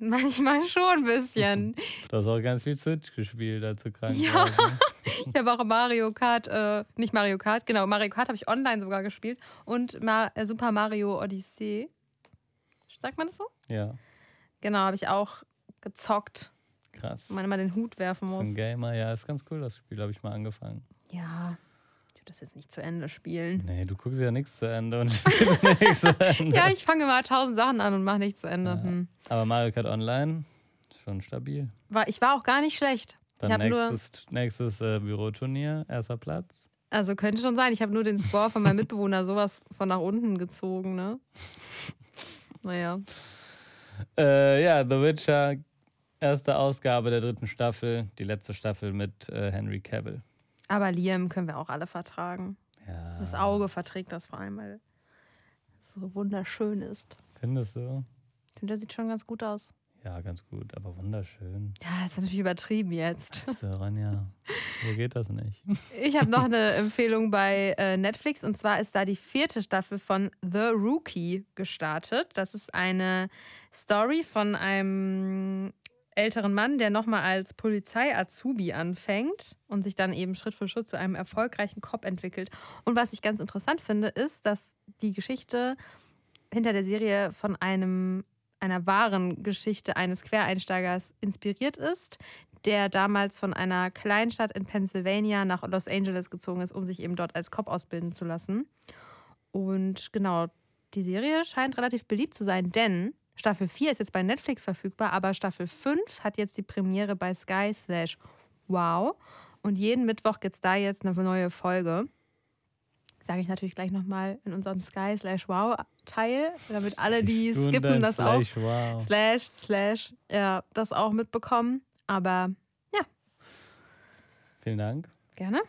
Manchmal schon ein bisschen. Du hast auch ganz viel Switch gespielt, als du krank Ja. warst. ne? Ich habe auch Mario Kart, äh, nicht Mario Kart, genau, Mario Kart habe ich online sogar gespielt und Ma äh, Super Mario Odyssey. Sagt man das so? Ja, Genau, habe ich auch gezockt, krass. wo man immer den Hut werfen muss. ein Gamer, ja, ist ganz cool, das Spiel habe ich mal angefangen. Ja, ich würde das jetzt nicht zu Ende spielen. Nee, du guckst ja nichts zu Ende und spielst nichts zu Ende. Ja, ich fange mal tausend Sachen an und mache nichts zu Ende. Ja. Hm. Aber Mario Kart Online ist schon stabil. War, ich war auch gar nicht schlecht. Ich Dann habe nur, nächstes, nächstes äh, Büroturnier, erster Platz. also könnte schon sein, ich habe nur den Score von meinem Mitbewohner sowas von nach unten gezogen, ne? Naja. Äh, ja, The Witcher, erste Ausgabe der dritten Staffel, die letzte Staffel mit äh, Henry Cavill. Aber Liam können wir auch alle vertragen. Ja. Das Auge verträgt das vor allem, weil es so wunderschön ist. Findest du? Ich finde, der sieht schon ganz gut aus. Ja, ganz gut, aber wunderschön. Ja, das war natürlich übertrieben jetzt. Also, Ronja, so geht das nicht. Ich habe noch eine Empfehlung bei äh, Netflix und zwar ist da die vierte Staffel von The Rookie gestartet. Das ist eine Story von einem älteren Mann, der nochmal als Polizei-Azubi anfängt und sich dann eben Schritt für Schritt zu einem erfolgreichen Cop entwickelt. Und was ich ganz interessant finde, ist, dass die Geschichte hinter der Serie von einem einer wahren Geschichte eines Quereinsteigers inspiriert ist, der damals von einer Kleinstadt in Pennsylvania nach Los Angeles gezogen ist, um sich eben dort als Cop ausbilden zu lassen. Und genau, die Serie scheint relativ beliebt zu sein, denn Staffel 4 ist jetzt bei Netflix verfügbar, aber Staffel 5 hat jetzt die Premiere bei Sky slash Wow. Und jeden Mittwoch gibt es da jetzt eine neue Folge. Sage ich natürlich gleich nochmal in unserem Sky slash Wow Teil, damit alle, die Stunden skippen, das auch slash Wow. slash, slash, ja, das auch mitbekommen. Aber Vielen Dank. gerne.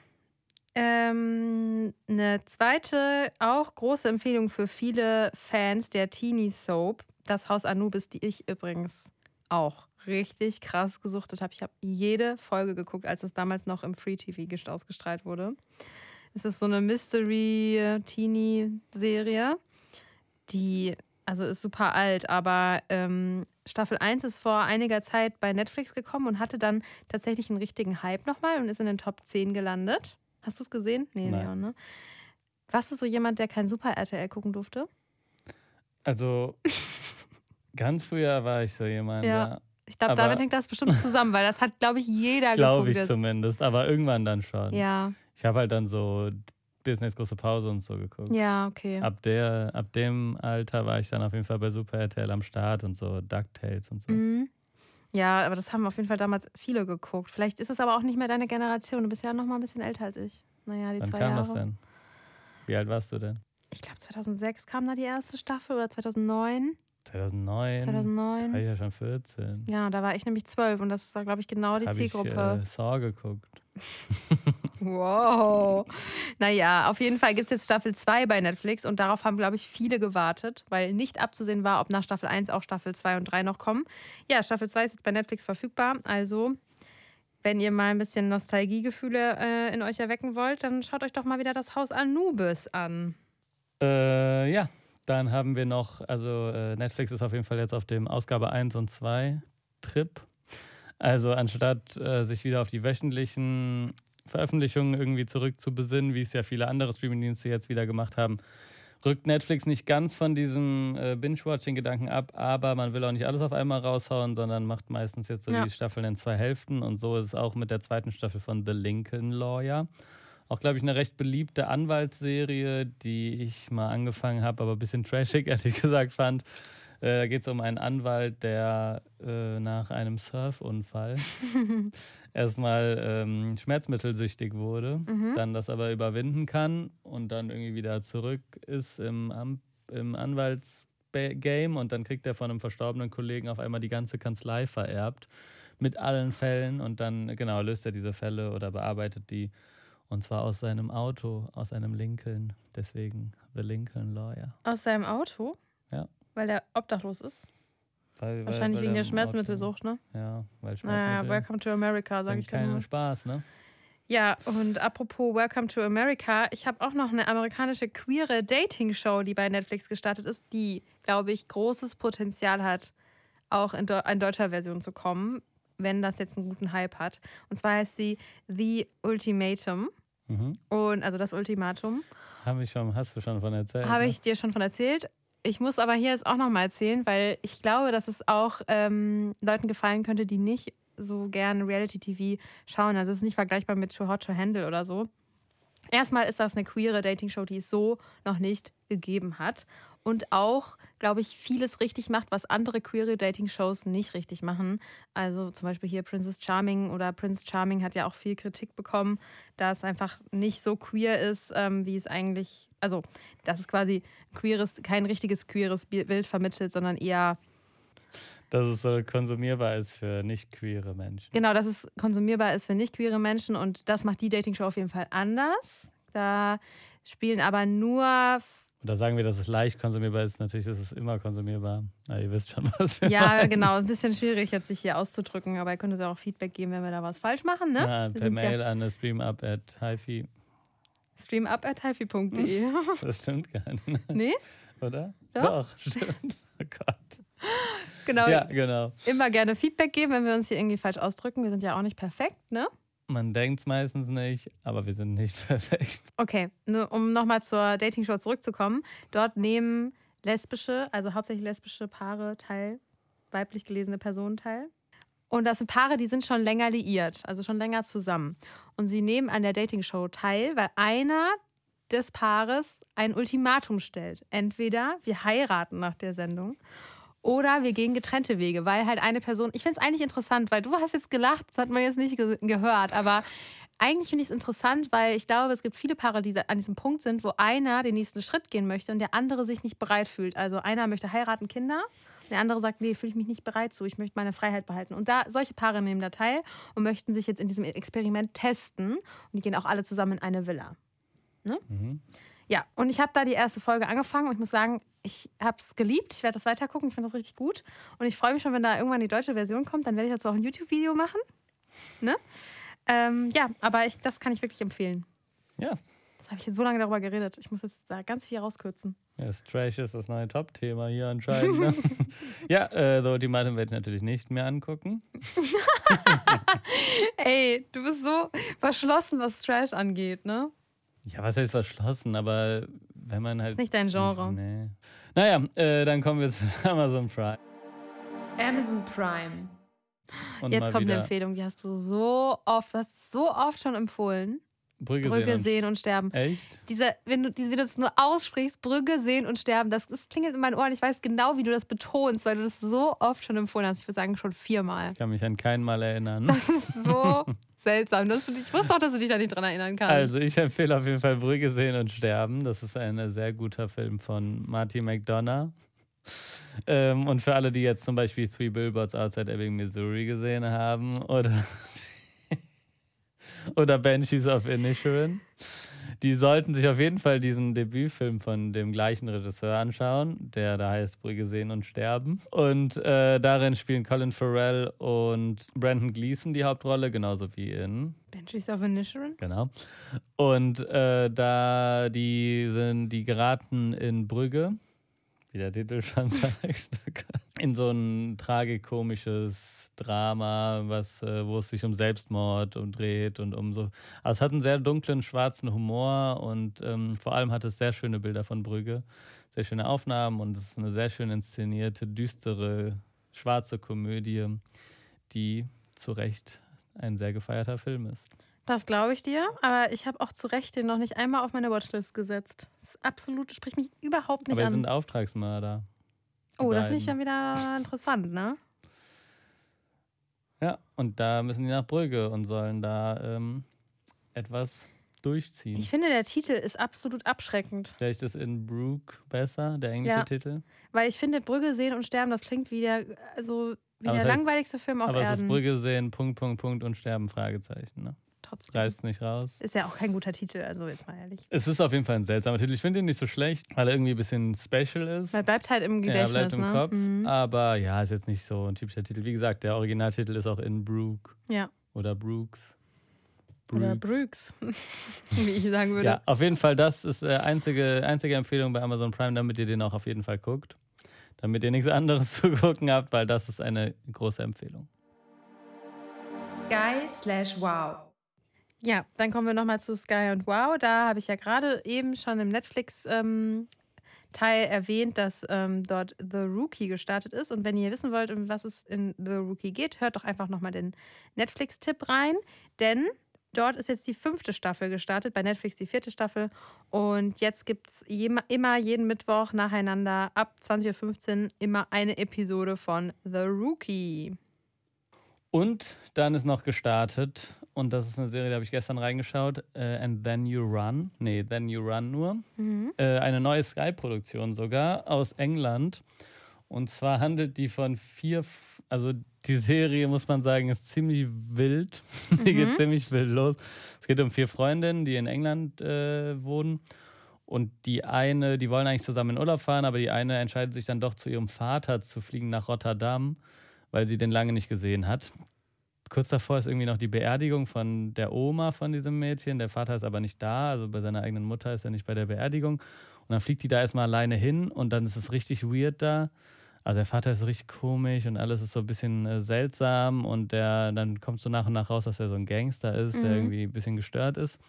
Ähm, eine zweite, auch große Empfehlung für viele Fans der Teenie Soap, das Haus Anubis, die ich übrigens auch richtig krass gesuchtet habe. Ich habe jede Folge geguckt, als es damals noch im Free TV gest- ausgestrahlt wurde. Es ist so eine Mystery-Teenie-Serie, die, also ist super alt, aber ähm, Staffel 1 ist vor einiger Zeit bei Netflix gekommen und hatte dann tatsächlich einen richtigen Hype nochmal und ist in den Top 10 gelandet. Hast du es gesehen? Nee, Nein. Leon, ne? Warst du so jemand, der kein Super RTL gucken durfte? Also, ganz früher war ich so jemand, Ja. ja. Ich glaube, damit hängt das bestimmt zusammen, weil das hat, glaube ich, jeder Glaube ich zumindest, aber irgendwann dann schon. Ja, Ich habe halt dann so Disneys große Pause und so geguckt. ja, okay. Ab, der, ab dem Alter war ich dann auf jeden Fall bei Super RTL am Start und so DuckTales und so. Mhm. Ja, aber das haben auf jeden Fall damals viele geguckt. Vielleicht ist es aber auch nicht mehr deine Generation. Du bist ja noch mal ein bisschen älter als ich. Naja, die Wann zwei kam Jahre. das denn? Wie alt warst du denn? Ich glaube, 2006 kam da die erste Staffel oder 2009. 2009? Da war 2009. ich ja schon 14. Ja, da war ich nämlich zwölf und das war, glaube ich, genau die Habe ich Zielgruppe. äh, Saw geguckt. Wow. Naja, auf jeden Fall gibt es jetzt Staffel 2 bei Netflix und darauf haben, glaube ich, viele gewartet, weil nicht abzusehen war, ob nach Staffel 1 auch Staffel 2 und 3 noch kommen. Ja, Staffel 2 ist jetzt bei Netflix verfügbar. Also, wenn ihr mal ein bisschen Nostalgiegefühle äh, in euch erwecken wollt, dann schaut euch doch mal wieder das Haus Anubis an. Äh, ja, dann haben wir noch, also äh, Netflix ist auf jeden Fall jetzt auf dem Ausgabe 1 und 2 Trip. Also anstatt äh, sich wieder auf die wöchentlichen Veröffentlichungen irgendwie zurück zu besinnen, wie es ja viele andere Streamingdienste jetzt wieder gemacht haben, rückt Netflix nicht ganz von diesem äh, Binge-Watching-Gedanken ab, aber man will auch nicht alles auf einmal raushauen, sondern macht meistens jetzt so Ja. die Staffeln in zwei Hälften und so ist es auch mit der zweiten Staffel von The Lincoln Lawyer. Auch, glaube ich, eine recht beliebte Anwaltsserie, die ich mal angefangen habe, aber ein bisschen trashig, ehrlich gesagt, fand. Äh, da geht es um einen Anwalt, der äh, nach einem Surfunfall erstmal ähm, schmerzmittelsüchtig wurde, Mhm. dann das aber überwinden kann und dann irgendwie wieder zurück ist im, Am im Anwaltsgame und dann kriegt er von einem verstorbenen Kollegen auf einmal die ganze Kanzlei vererbt mit allen Fällen und dann genau löst er diese Fälle oder bearbeitet die und zwar aus seinem Auto, aus einem Lincoln, deswegen The Lincoln Lawyer. Aus seinem Auto? Ja. Weil er obdachlos ist? Weil, Wahrscheinlich weil wegen er der Schmerzmittelsucht, ne? Ja, weil Naja, Schmerzmittel Welcome to America, sage ich dann keinen nur. Spaß, ne? Ja, und apropos Welcome to America, ich habe auch noch eine amerikanische queere Dating-Show, die bei Netflix gestartet ist, die, glaube ich, großes Potenzial hat, auch in, in deutscher Version zu kommen, wenn das jetzt einen guten Hype hat. Und zwar heißt sie The Ultimatum. Mhm. Und also das Ultimatum. Hab ich schon, hast du schon von erzählt? Habe ne? ich dir schon von erzählt. Ich muss aber hier jetzt auch nochmal erzählen, weil ich glaube, dass es auch ähm, Leuten gefallen könnte, die nicht so gern Reality-TV schauen. Also es ist nicht vergleichbar mit Too Hot to Handle oder so. Erstmal ist das eine queere Dating-Show, die es so noch nicht gegeben hat. Und auch, glaube ich, vieles richtig macht, was andere queere Dating-Shows nicht richtig machen. Also zum Beispiel hier Princess Charming oder Prince Charming hat ja auch viel Kritik bekommen, da es einfach nicht so queer ist, ähm, wie es eigentlich, also dass es quasi queeres, kein richtiges queeres Bi- Bild vermittelt, sondern eher, Dass es so konsumierbar ist für nicht queere Menschen. genau, dass es konsumierbar ist für nicht queere Menschen. Und das macht die Dating-Show auf jeden Fall anders. Da spielen aber nur Oder sagen wir, dass es leicht konsumierbar ist. Natürlich ist es immer konsumierbar. Aber ihr wisst schon, was wir Ja, meinen. genau. Ein bisschen schwierig jetzt sich hier auszudrücken, aber ihr könnt uns ja auch Feedback geben, wenn wir da was falsch machen, ne? Ja, Wir per sind ja Mail an streamup at hifi. streamup at hifi.de. Das stimmt gar nicht, nee? oder? Doch. stimmt. Oh Gott. Genau. Ja, genau. Immer gerne Feedback geben, wenn wir uns hier irgendwie falsch ausdrücken. Wir sind ja auch nicht perfekt, ne? Man denkt es meistens nicht, aber wir sind nicht perfekt. Okay, nur um nochmal zur Dating-Show zurückzukommen. Dort nehmen lesbische, also hauptsächlich lesbische Paare teil, weiblich gelesene Personen teil. Und das sind Paare, die sind schon länger liiert, also schon länger zusammen. Und sie nehmen an der Dating-Show teil, weil einer des Paares ein Ultimatum stellt. Entweder wir heiraten nach der Sendung oder wir gehen getrennte Wege, weil halt eine Person, ich finde es eigentlich interessant, weil du hast jetzt gelacht, das hat man jetzt nicht ge gehört, aber eigentlich finde ich es interessant, weil ich glaube, es gibt viele Paare, die an diesem Punkt sind, wo einer den nächsten Schritt gehen möchte und der andere sich nicht bereit fühlt. Also einer möchte heiraten, Kinder, der andere sagt, nee, fühle ich mich nicht bereit zu, ich möchte meine Freiheit behalten. Und da solche Paare nehmen da teil und möchten sich jetzt in diesem Experiment testen und die gehen auch alle zusammen in eine Villa. Mhm. Ja, und ich habe da die erste Folge angefangen und ich muss sagen, ich habe es geliebt. Ich werde das weitergucken. Ich finde das richtig gut. Und ich freue mich schon, wenn da irgendwann die deutsche Version kommt. Dann werde ich dazu auch ein YouTube-Video machen. Ne? Ähm, ja, aber ich, das kann ich wirklich empfehlen. Ja. Das habe ich jetzt so lange darüber geredet. Ich muss jetzt da ganz viel rauskürzen. Ja, das Trash ist das neue Top-Thema hier anscheinend. Ne? ja, äh, so Ultimatum werde ich natürlich nicht mehr angucken. Ey, du bist so verschlossen, was Trash angeht, ne? Ja, was heißt verschlossen, aber wenn man halt. Ist nicht dein Genre. Nee. Naja, äh, dann kommen wir zu Amazon Prime. Amazon Prime. Und Jetzt kommt eine wieder Empfehlung, die hast du so oft, du hast so oft schon empfohlen. Brügge, Brügge sehen. sehen und sterben. Echt? Diese, wenn du, diese, wie du es nur aussprichst, Brügge sehen und sterben, das, das klingelt in meinen Ohren. Ich weiß genau, wie du das betonst, weil du das so oft schon empfohlen hast. Ich würde sagen, schon viermal. Ich kann mich an kein Mal erinnern. Das ist so seltsam. Dass du dich, ich wusste auch, dass du dich da nicht dran erinnern kannst. Also, ich empfehle auf jeden Fall Brügge sehen und sterben. Das ist ein sehr guter Film von Marty McDonough. Ähm, und für alle, die jetzt zum Beispiel Three Billboards Outside Ebbing, Missouri gesehen haben oder oder Banshees of Inisherin. Die sollten sich auf jeden Fall diesen Debütfilm von dem gleichen Regisseur anschauen, der da heißt Brügge sehen und sterben. Und äh, darin spielen Colin Farrell und Brandon Gleeson die Hauptrolle, genauso wie in Banshees of Inisherin. Genau. Und äh, da die sind, die geraten in Brügge, wie der Titel schon sagt, in so ein tragikomisches Drama, was, äh, wo es sich um Selbstmord dreht und um so. Also es hat einen sehr dunklen, schwarzen Humor und ähm, vor allem hat es sehr schöne Bilder von Brügge, sehr schöne Aufnahmen und es ist eine sehr schön inszenierte, düstere, schwarze Komödie, die zu Recht ein sehr gefeierter Film ist. Das glaube ich dir, aber ich habe auch zu Recht den noch nicht einmal auf meine Watchlist gesetzt. Das absolut, spricht mich überhaupt nicht aber an. sind Auftragsmörder. Oh, das finde ich ja wieder interessant, ne? Ja, und da müssen die nach Brügge und sollen da ähm, etwas durchziehen. Ich finde, der Titel ist absolut abschreckend. Vielleicht ist in Brooke besser, der englische Ja. Titel. Weil ich finde, Brügge sehen und sterben, das klingt wie der, also wie Aber der heißt- langweiligste Film auf Aber es ist Erden. Brügge sehen, Punkt, Punkt, Punkt und sterben, Fragezeichen. Ne? Trotzdem. Reißt nicht raus. Ist ja auch kein guter Titel, also jetzt mal ehrlich. Es ist auf jeden Fall ein seltsamer Titel. Ich finde ihn nicht so schlecht, weil er irgendwie ein bisschen special ist. Man bleibt halt im Ja, Gedächtnis, bleibt im ne? Kopf. Mhm. Aber ja, ist jetzt nicht so ein typischer Titel. Wie gesagt, der Originaltitel ist auch in Brooke Ja. oder Brooks. Oder Brooks. Brooks, wie ich sagen würde. Ja, auf jeden Fall, das ist äh, einzige, einzige Empfehlung bei Amazon Prime, damit ihr den auch auf jeden Fall guckt. Damit ihr nichts anderes zu gucken habt, weil das ist eine große Empfehlung. Sky slash wow. Ja, dann kommen wir nochmal zu Sky und Wow. Da habe ich ja gerade eben schon im Netflix-Teil erwähnt, dass ähm, dort The Rookie gestartet ist. Und wenn ihr wissen wollt, um was es in The Rookie geht, hört doch einfach nochmal den Netflix-Tipp rein. Denn dort ist jetzt die fünfte Staffel gestartet, bei Netflix die vierte Staffel. Und jetzt gibt es immer jeden Mittwoch nacheinander ab 20.15 Uhr immer eine Episode von The Rookie. Und dann ist noch gestartet, und das ist eine Serie, da habe ich gestern reingeschaut, äh, And Then You Run. Nee, Then You Run nur. Mhm. Äh, eine neue Sky-Produktion sogar aus England. Und zwar handelt die von vier, also die Serie, muss man sagen, ist ziemlich wild. die geht Mhm. ziemlich wild los. Es geht um vier Freundinnen, die in England äh, wohnen. Und die eine, die wollen eigentlich zusammen in Urlaub fahren, aber die eine entscheidet sich dann doch zu ihrem Vater zu fliegen nach Rotterdam, weil sie den lange nicht gesehen hat. Kurz davor ist irgendwie noch die Beerdigung von der Oma von diesem Mädchen. Der Vater ist aber nicht da, also bei seiner eigenen Mutter ist er nicht bei der Beerdigung. Und dann fliegt die da erstmal alleine hin und dann ist es richtig weird da. Also der Vater ist richtig komisch und alles ist so ein bisschen äh, seltsam und der, dann kommt so nach und nach raus, dass er so ein Gangster ist, der Mhm. irgendwie ein bisschen gestört ist.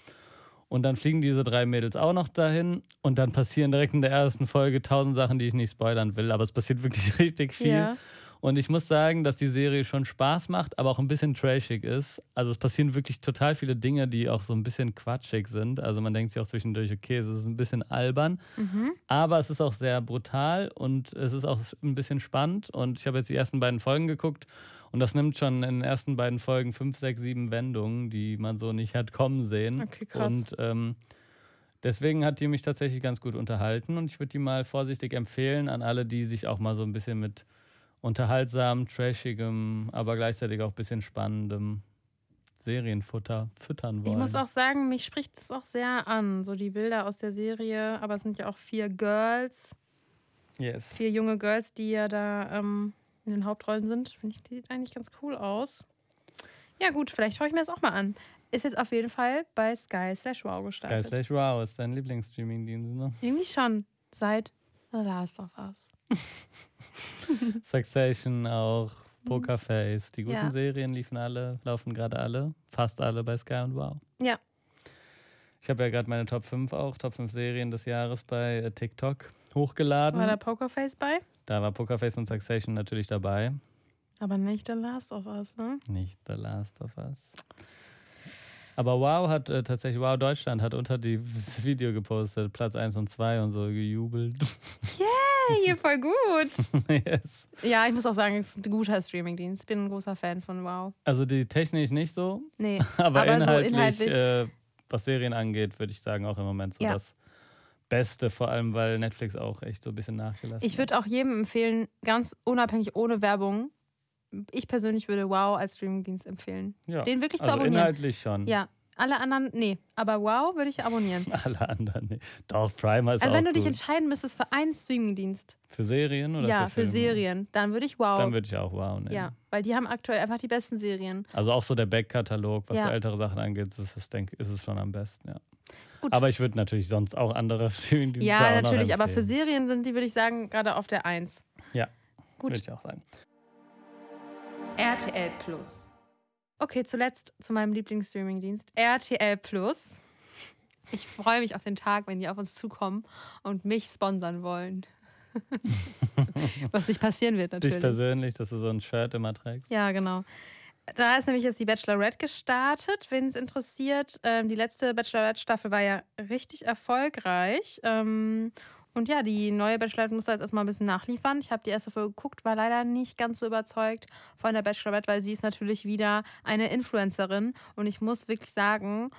Und dann fliegen diese drei Mädels auch noch dahin und dann passieren direkt in der ersten Folge tausend Sachen, die ich nicht spoilern will, aber es passiert wirklich richtig viel. Ja. Und ich muss sagen, dass die Serie schon Spaß macht, aber auch ein bisschen trashig ist. Also es passieren wirklich total viele Dinge, die auch so ein bisschen quatschig sind. Also man denkt sich auch zwischendurch, okay, es ist ein bisschen albern, Mhm. aber es ist auch sehr brutal und es ist auch ein bisschen spannend. Und ich habe jetzt die ersten beiden Folgen geguckt und das nimmt schon in den ersten beiden Folgen fünf, sechs, sieben Wendungen, die man so nicht hat kommen sehen. Okay, krass. Und ähm, deswegen hat die mich tatsächlich ganz gut unterhalten und ich würde die mal vorsichtig empfehlen an alle, die sich auch mal so ein bisschen mit unterhaltsam, trashigem, aber gleichzeitig auch ein bisschen spannendem Serienfutter füttern wollen. Ich muss auch sagen, mich spricht es auch sehr an, so die Bilder aus der Serie. Aber es sind ja auch vier Girls, yes. vier junge Girls, die ja da ähm, in den Hauptrollen sind. Finde ich, sieht eigentlich ganz cool aus. Ja gut, vielleicht schaue ich mir das auch mal an. Ist jetzt auf jeden Fall bei Sky slash Wow gestartet. slash wow, ist dein Lieblingsstreaming-Dienst, ne? Irgendwie schon seit The Last of Us. Succession auch, Pokerface, die guten Ja. Serien liefen alle, laufen gerade alle, fast alle bei Sky und Wow. Ja. Ich habe ja gerade meine Top 5 auch, Top 5 Serien des Jahres bei äh, TikTok hochgeladen. War da Pokerface bei? da war Pokerface und Succession natürlich dabei. Aber nicht The Last of Us, ne? Nicht The Last of Us. Aber Wow hat äh, tatsächlich, Wow Deutschland hat unter die, das Video gepostet, Platz 1 und 2 und so gejubelt. Hey, hier voll gut. yes. Ja, ich muss auch sagen, es ist ein guter Streamingdienst. Bin ein großer Fan von Wow. Also die technisch nicht so, Nee, aber, Aber so inhaltlich, inhaltlich- Äh, was Serien angeht, würde ich sagen, auch im Moment so Ja. das Beste, vor allem weil Netflix auch echt so ein bisschen nachgelassen Ich würde auch jedem empfehlen, ganz unabhängig ohne Werbung. Ich persönlich würde Wow als Streamingdienst empfehlen. Ja. Den wirklich zu Also abonnieren. inhaltlich schon. Ja, Alle anderen, nee. Aber wow, würde ich abonnieren. Alle anderen, nee. Doch, Prime ist Also auch wenn du dich gut. entscheiden müsstest für einen Streamingdienst, Für Serien oder ja, für für? Serien, dann würde ich wow. Dann würde ich auch Wow nehmen. ja, weil die haben aktuell einfach die besten Serien. Also auch so der Backkatalog, was Ja. ältere Sachen angeht, ist es, denke ist es schon am besten, ja. Gut. Aber ich würde natürlich sonst auch andere Streamingdienste Ja, auch noch natürlich, aber für. Serien sind die, würde ich sagen, gerade auf der Eins. Ja, Gut. Würde ich auch sagen. RTL Plus. Okay, zuletzt zu meinem Lieblingsstreamingdienst, RTL Plus. Ich freue mich auf den Tag, wenn die auf uns zukommen und mich sponsern wollen. Was nicht passieren wird, Dich natürlich. persönlich, dass du so ein Shirt immer trägst. Ja, genau. Da ist nämlich jetzt die Bachelorette gestartet, wen es interessiert. Ähm, die letzte Bachelorette-Staffel war ja richtig erfolgreich. Ähm, und ja, die neue Bachelorette muss da jetzt erstmal ein bisschen nachliefern. Ich habe die erste Folge geguckt, war leider nicht ganz so überzeugt von der Bachelorette, weil sie ist natürlich wieder eine Influencerin. Und ich muss wirklich sagen,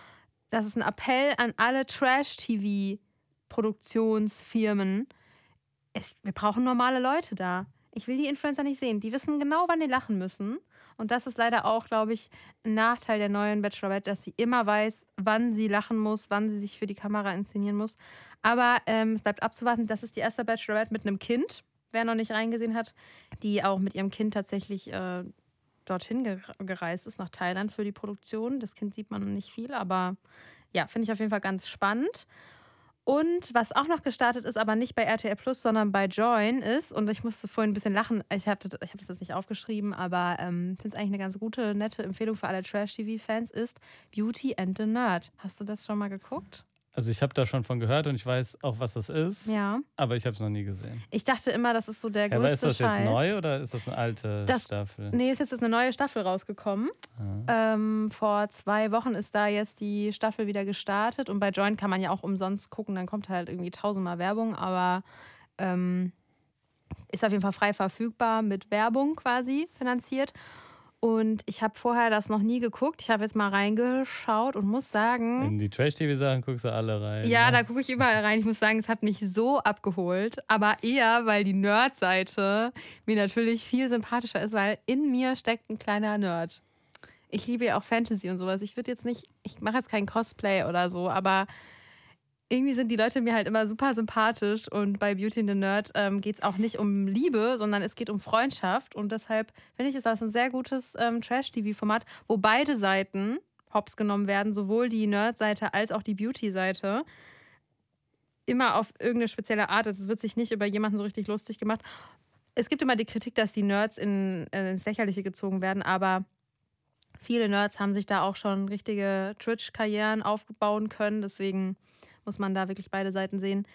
das ist ein Appell an alle Trash-TV-Produktionsfirmen. Wir brauchen normale Leute da. Ich will die Influencer nicht sehen. Die wissen genau, wann die lachen müssen. Und das ist leider auch, glaube ich, ein Nachteil der neuen Bachelorette, dass sie immer weiß, wann sie lachen muss, wann sie sich für die Kamera inszenieren muss. Aber ähm, es bleibt abzuwarten. Das ist die erste Bachelorette mit einem Kind. Wer noch nicht reingesehen hat, die auch mit ihrem Kind tatsächlich äh, dorthin ger gereist ist, nach Thailand für die Produktion. Das Kind sieht man nicht viel, aber ja, finde ich auf jeden Fall ganz spannend. Und was auch noch gestartet ist, aber nicht bei RTL Plus, sondern bei Join ist, und ich musste vorhin ein bisschen lachen, ich habe ich hab das jetzt nicht aufgeschrieben, aber ähm, finde es eigentlich eine ganz gute, nette Empfehlung für alle Trash-TV-Fans, ist Beauty and the Nerd. Hast du das schon mal geguckt? Also ich habe da schon von gehört und ich weiß auch, was das ist, Ja. aber ich habe es noch nie gesehen. Ich dachte immer, das ist so der Ja, aber ist größte das Scheiß. jetzt neu oder ist das eine alte Das- Staffel? Nee, ist jetzt eine neue Staffel rausgekommen. Ah. Ähm, vor zwei Wochen ist da jetzt die Staffel wieder gestartet und bei Join kann man ja auch umsonst gucken, dann kommt halt irgendwie tausendmal Werbung, aber ähm, ist auf jeden Fall frei verfügbar mit Werbung quasi finanziert. Und ich habe vorher das noch nie geguckt. Ich habe jetzt mal reingeschaut und muss sagen, In die Trash-TV-Sachen guckst du alle rein. ja, ne? da gucke ich überall rein. Ich muss sagen, es hat mich so abgeholt, aber eher, weil die Nerd-Seite mir natürlich viel sympathischer ist, weil in mir steckt ein kleiner Nerd. Ich liebe ja auch Fantasy und sowas. Ich würde jetzt nicht, ich mache jetzt kein Cosplay oder so, aber irgendwie sind die Leute mir halt immer super sympathisch und bei Beauty and the Nerd ähm, geht es auch nicht um Liebe, sondern es geht um Freundschaft und deshalb finde ich, ist das ein sehr gutes ähm, Trash-TV-Format, wo beide Seiten hops genommen werden, sowohl die Nerd-Seite als auch die Beauty-Seite. Immer auf irgendeine spezielle Art. Also Es wird sich nicht über jemanden so richtig lustig gemacht. Es gibt immer die Kritik, dass die Nerds in, äh, ins Lächerliche gezogen werden, aber viele Nerds haben sich da auch schon richtige Twitch-Karrieren aufbauen können. Deswegen muss man da wirklich beide Seiten sehen.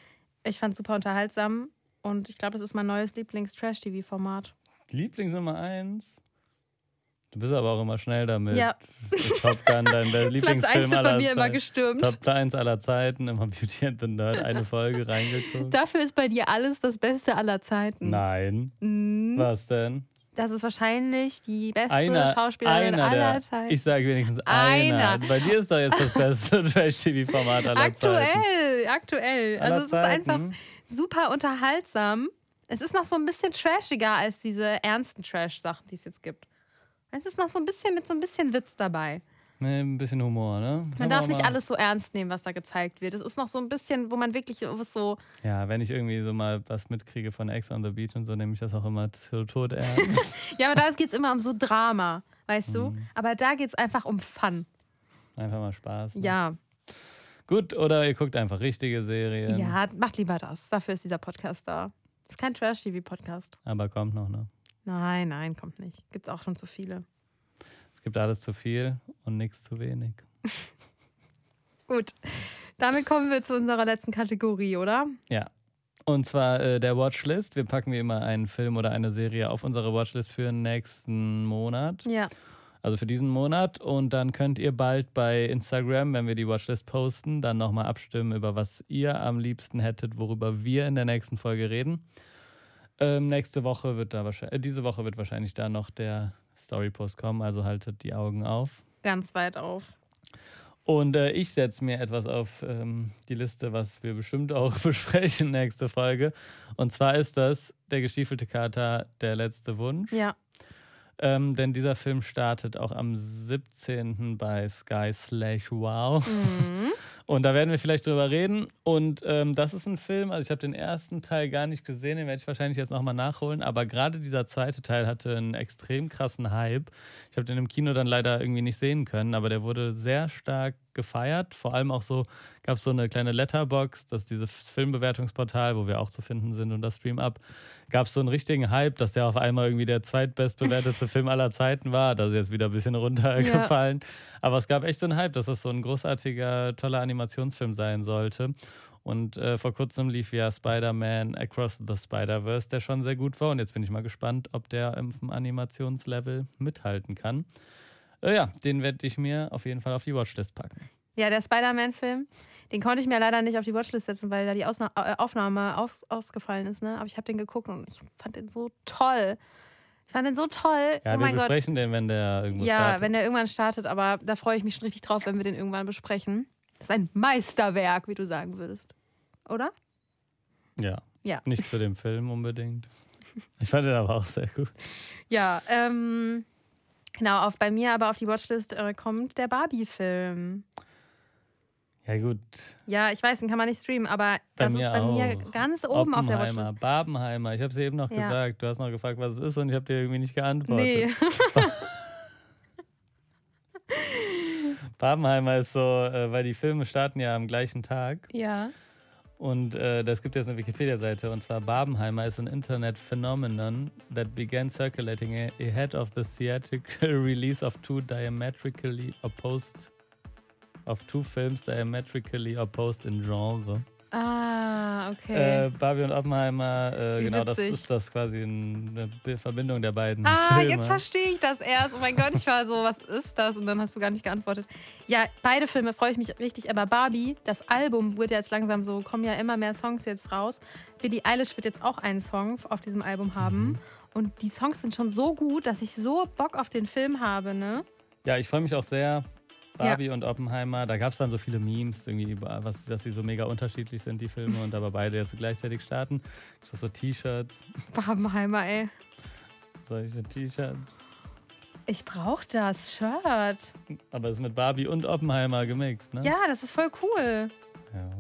Ich fand es super unterhaltsam und ich glaube, das ist mein neues Lieblings-Trash-TV-Format. Lieblings Nummer eins. Du bist aber auch immer schnell damit. Ja. Top Gun, dein Platz Lieblingsfilm 1 wird bei aller mir immer Zeiten. gestürmt. Top 1 aller Zeiten, immer Beauty and the Nerd, eine Folge reingeguckt. Dafür ist bei dir alles das Beste aller Zeiten. Nein. Mhm. Was denn? Das ist wahrscheinlich die beste Einer, Schauspielerin einer aller der, Zeiten. Ich sage wenigstens einer. Einer. Bei dir ist doch jetzt das beste Trash-TV-Format aller Zeiten. aktuell, aktuell. Also es Zeiten. ist einfach super unterhaltsam. Es ist noch so ein bisschen trashiger als diese ernsten Trash-Sachen, die es jetzt gibt. Es ist noch so ein bisschen mit so ein bisschen Witz dabei. Nee, ein bisschen Humor, ne? Man Kann darf nicht alles so ernst nehmen, was da gezeigt wird. Es ist noch so ein bisschen, wo man wirklich so. Ja, wenn ich irgendwie so mal was mitkriege von Ex on the Beach und so, nehme ich das auch immer tot ernst. Ja, aber da geht es immer um so Drama, weißt du? Mhm. Aber da geht es einfach um Fun. Einfach mal Spaß. Ne? Ja. Gut, oder ihr guckt einfach richtige Serien. Ja, macht lieber das. Dafür ist dieser Podcast da. Ist kein Trash-TV-Podcast. Aber kommt noch, ne? Nein, nein, kommt nicht. Gibt's auch schon zu viele. Es gibt alles zu viel und nichts zu wenig. Gut. Damit kommen wir zu unserer letzten Kategorie, oder? Ja. Und zwar äh, der Watchlist. Wir packen wie immer einen Film oder eine Serie auf unsere Watchlist für den nächsten Monat. Ja. Also für diesen Monat. Und dann könnt ihr bald bei Instagram, wenn wir die Watchlist posten, dann nochmal abstimmen, über was ihr am liebsten hättet, worüber wir in der nächsten Folge reden. Ähm, nächste Woche wird da wahrscheinlich, äh, diese Woche wird wahrscheinlich da noch der Storypost kommen, also haltet die Augen auf. Ganz weit auf. Und äh, ich setze mir etwas auf ähm, die Liste, was wir bestimmt auch besprechen nächste Folge. Und zwar ist das der gestiefelte Kater, der letzte Wunsch. Ja. Ähm, denn dieser Film startet auch am 17. bei Sky Slash Wow. Mhm. Und da werden wir vielleicht drüber reden. Und ähm, das ist ein Film, also ich habe den ersten Teil gar nicht gesehen, den werde ich wahrscheinlich jetzt nochmal nachholen. Aber gerade dieser zweite Teil hatte einen extrem krassen Hype. Ich habe den im Kino dann leider irgendwie nicht sehen können, aber der wurde sehr stark gefeiert. Vor allem auch so, gab es so eine kleine Letterbox, das ist dieses Filmbewertungsportal, wo wir auch zu finden sind und das Stream up gab es so einen richtigen Hype, dass der auf einmal irgendwie der zweitbestbewertete Film aller Zeiten war. Das ist jetzt wieder ein bisschen runtergefallen. Ja. Aber es gab echt so einen Hype, dass das so ein großartiger, toller Animationsfilm sein sollte. Und äh, vor kurzem lief ja Spider-Man Across the Spider-Verse, der schon sehr gut war. Und jetzt bin ich mal gespannt, ob der im Animationslevel mithalten kann. Äh, ja, den werde ich mir auf jeden Fall auf die Watchlist packen. Ja, der Spider-Man-Film, den konnte ich mir leider nicht auf die Watchlist setzen, weil da die Ausna äh, Aufnahme aus ausgefallen ist. Ne? Aber ich habe den geguckt und ich fand den so toll. Ich fand den so toll. Ja, oh wir besprechen Gott. den, wenn der irgendwo ja, startet. Ja, wenn der irgendwann startet, aber da freue ich mich schon richtig drauf, wenn wir den irgendwann besprechen. Das ist ein Meisterwerk, wie du sagen würdest. Oder? Ja. Ja. Nicht zu dem Film unbedingt. Ich fand den aber auch sehr gut. Ja, ähm, genau, auf, bei mir aber auf die Watchlist äh, kommt der Barbie-Film. Ja, gut. Ja, ich weiß, den kann man nicht streamen, aber bei das ist bei auch. mir ganz oben auf der Watchlist. Barbenheimer. Ich habe es eben noch Ja. gesagt. Du hast noch gefragt, was es ist und ich habe dir irgendwie nicht geantwortet. Nee. Barbenheimer ist so, äh, weil die Filme starten ja am gleichen Tag. ja. Und äh, das gibt jetzt eine Wikipedia-Seite. Und zwar Barbenheimer ist an Internet phenomenon that began circulating ahead of the theatrical release of two diametrically opposed of two films diametrically opposed in genre. Ah, okay. Äh, Barbie und Oppenheimer, äh, genau, das witzig. ist das quasi eine Verbindung der beiden Ah, Filme. jetzt verstehe ich das erst. Oh mein Gott, ich war so, was ist das? Und dann hast du gar nicht geantwortet. Ja, beide Filme freue ich mich richtig, aber Barbie, das Album wird jetzt langsam so, kommen ja immer mehr Songs jetzt raus. Billie Eilish wird jetzt auch einen Song auf diesem Album haben. Mhm. Und die Songs sind schon so gut, dass ich so Bock auf den Film habe, ne? Ja, ich freue mich auch sehr. Barbie und Oppenheimer, da gab es dann so viele Memes, irgendwie, was, dass sie so mega unterschiedlich sind, die Filme, und aber beide jetzt so gleichzeitig starten. Ich so T-Shirts, Barbenheimer, ey. solche T-Shirts. Ich brauche das Shirt. Aber es ist mit Barbie und Oppenheimer gemixt, ne? Ja, das ist voll cool. Ja.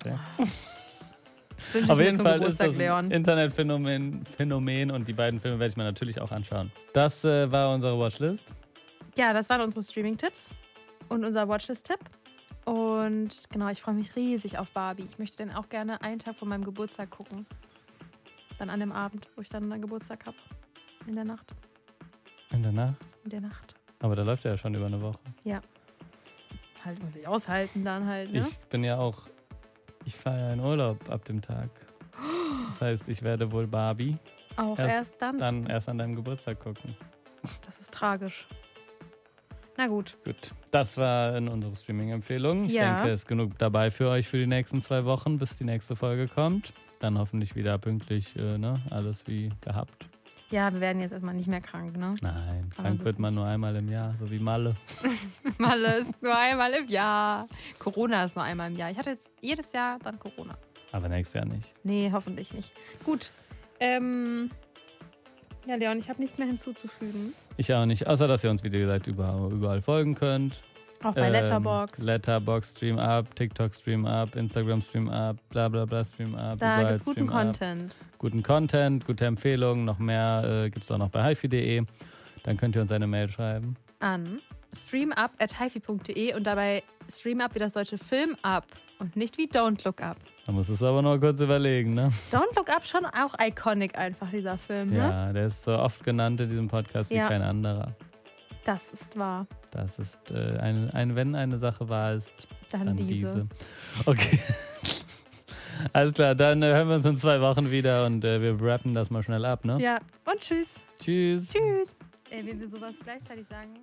Okay. Auf jeden Fall ist Geburtstag, das ein. Internetphänomen Phänomen und die beiden Filme werde ich mir natürlich auch anschauen. Das äh, war unsere Watchlist. Ja, das waren unsere Streaming-Tipps und unser Watchlist-Tipp. Und genau, ich freue mich riesig auf Barbie. Ich möchte den auch gerne einen Tag vor meinem Geburtstag gucken. Dann an dem Abend, wo ich dann einen Geburtstag habe. In der Nacht. In der Nacht. In der Nacht. Aber da läuft er ja schon über eine Woche. Halt muss ich aushalten dann halt, ne? Ich bin ja auch, ich fahre ja in Urlaub ab dem Tag. Das heißt, ich werde wohl Barbie auch erst erst, dann. dann erst an deinem Geburtstag gucken. Das ist tragisch. Na gut. Gut, das war in unsere Streaming-Empfehlung. Ich Ja. denke, es ist genug dabei für euch für die nächsten zwei Wochen, bis die nächste Folge kommt. Dann hoffentlich wieder pünktlich, äh, ne? Alles wie gehabt. Ja, wir werden jetzt erstmal nicht mehr krank, ne? Nein, Aber krank wird man nur einmal im Jahr, so wie Malle. Malle ist nur einmal im Jahr. Corona ist nur einmal im Jahr. Ich hatte jetzt jedes Jahr dann Corona. Aber nächstes Jahr nicht. Nee, hoffentlich nicht. Gut. Ähm, ja, Leon, ich habe nichts mehr hinzuzufügen. Ich auch nicht, außer dass ihr uns, wie gesagt, überall, überall folgen könnt. Auch bei Ähm, Letterbox. Letterbox Stream Up, TikTok Stream Up, Instagram Stream Up, bla bla bla Stream Up. da überall gibt's guten Stream Up. Content. Guten Content, gute Empfehlungen, noch mehr äh, gibt es auch noch bei hifi.de. Dann könnt ihr uns eine Mail schreiben. An streamup at hifi.de und dabei streamup wie das deutsche Film up und nicht wie Don't Look Up. Man muss es aber noch kurz überlegen, ne? Don't Look Up schon auch iconic einfach, dieser Film, ne? Ja, der ist so oft genannt in diesem Podcast wie Ja. kein anderer. Das ist wahr. Das ist äh, ein, ein, wenn eine Sache wahr ist, Dann, dann diese. diese. Okay. Alles klar, dann äh, hören wir uns in zwei Wochen wieder und äh, wir rappen das mal schnell ab, ne? Ja, und tschüss. Tschüss. Tschüss. Ey, wenn wir sowas gleichzeitig sagen,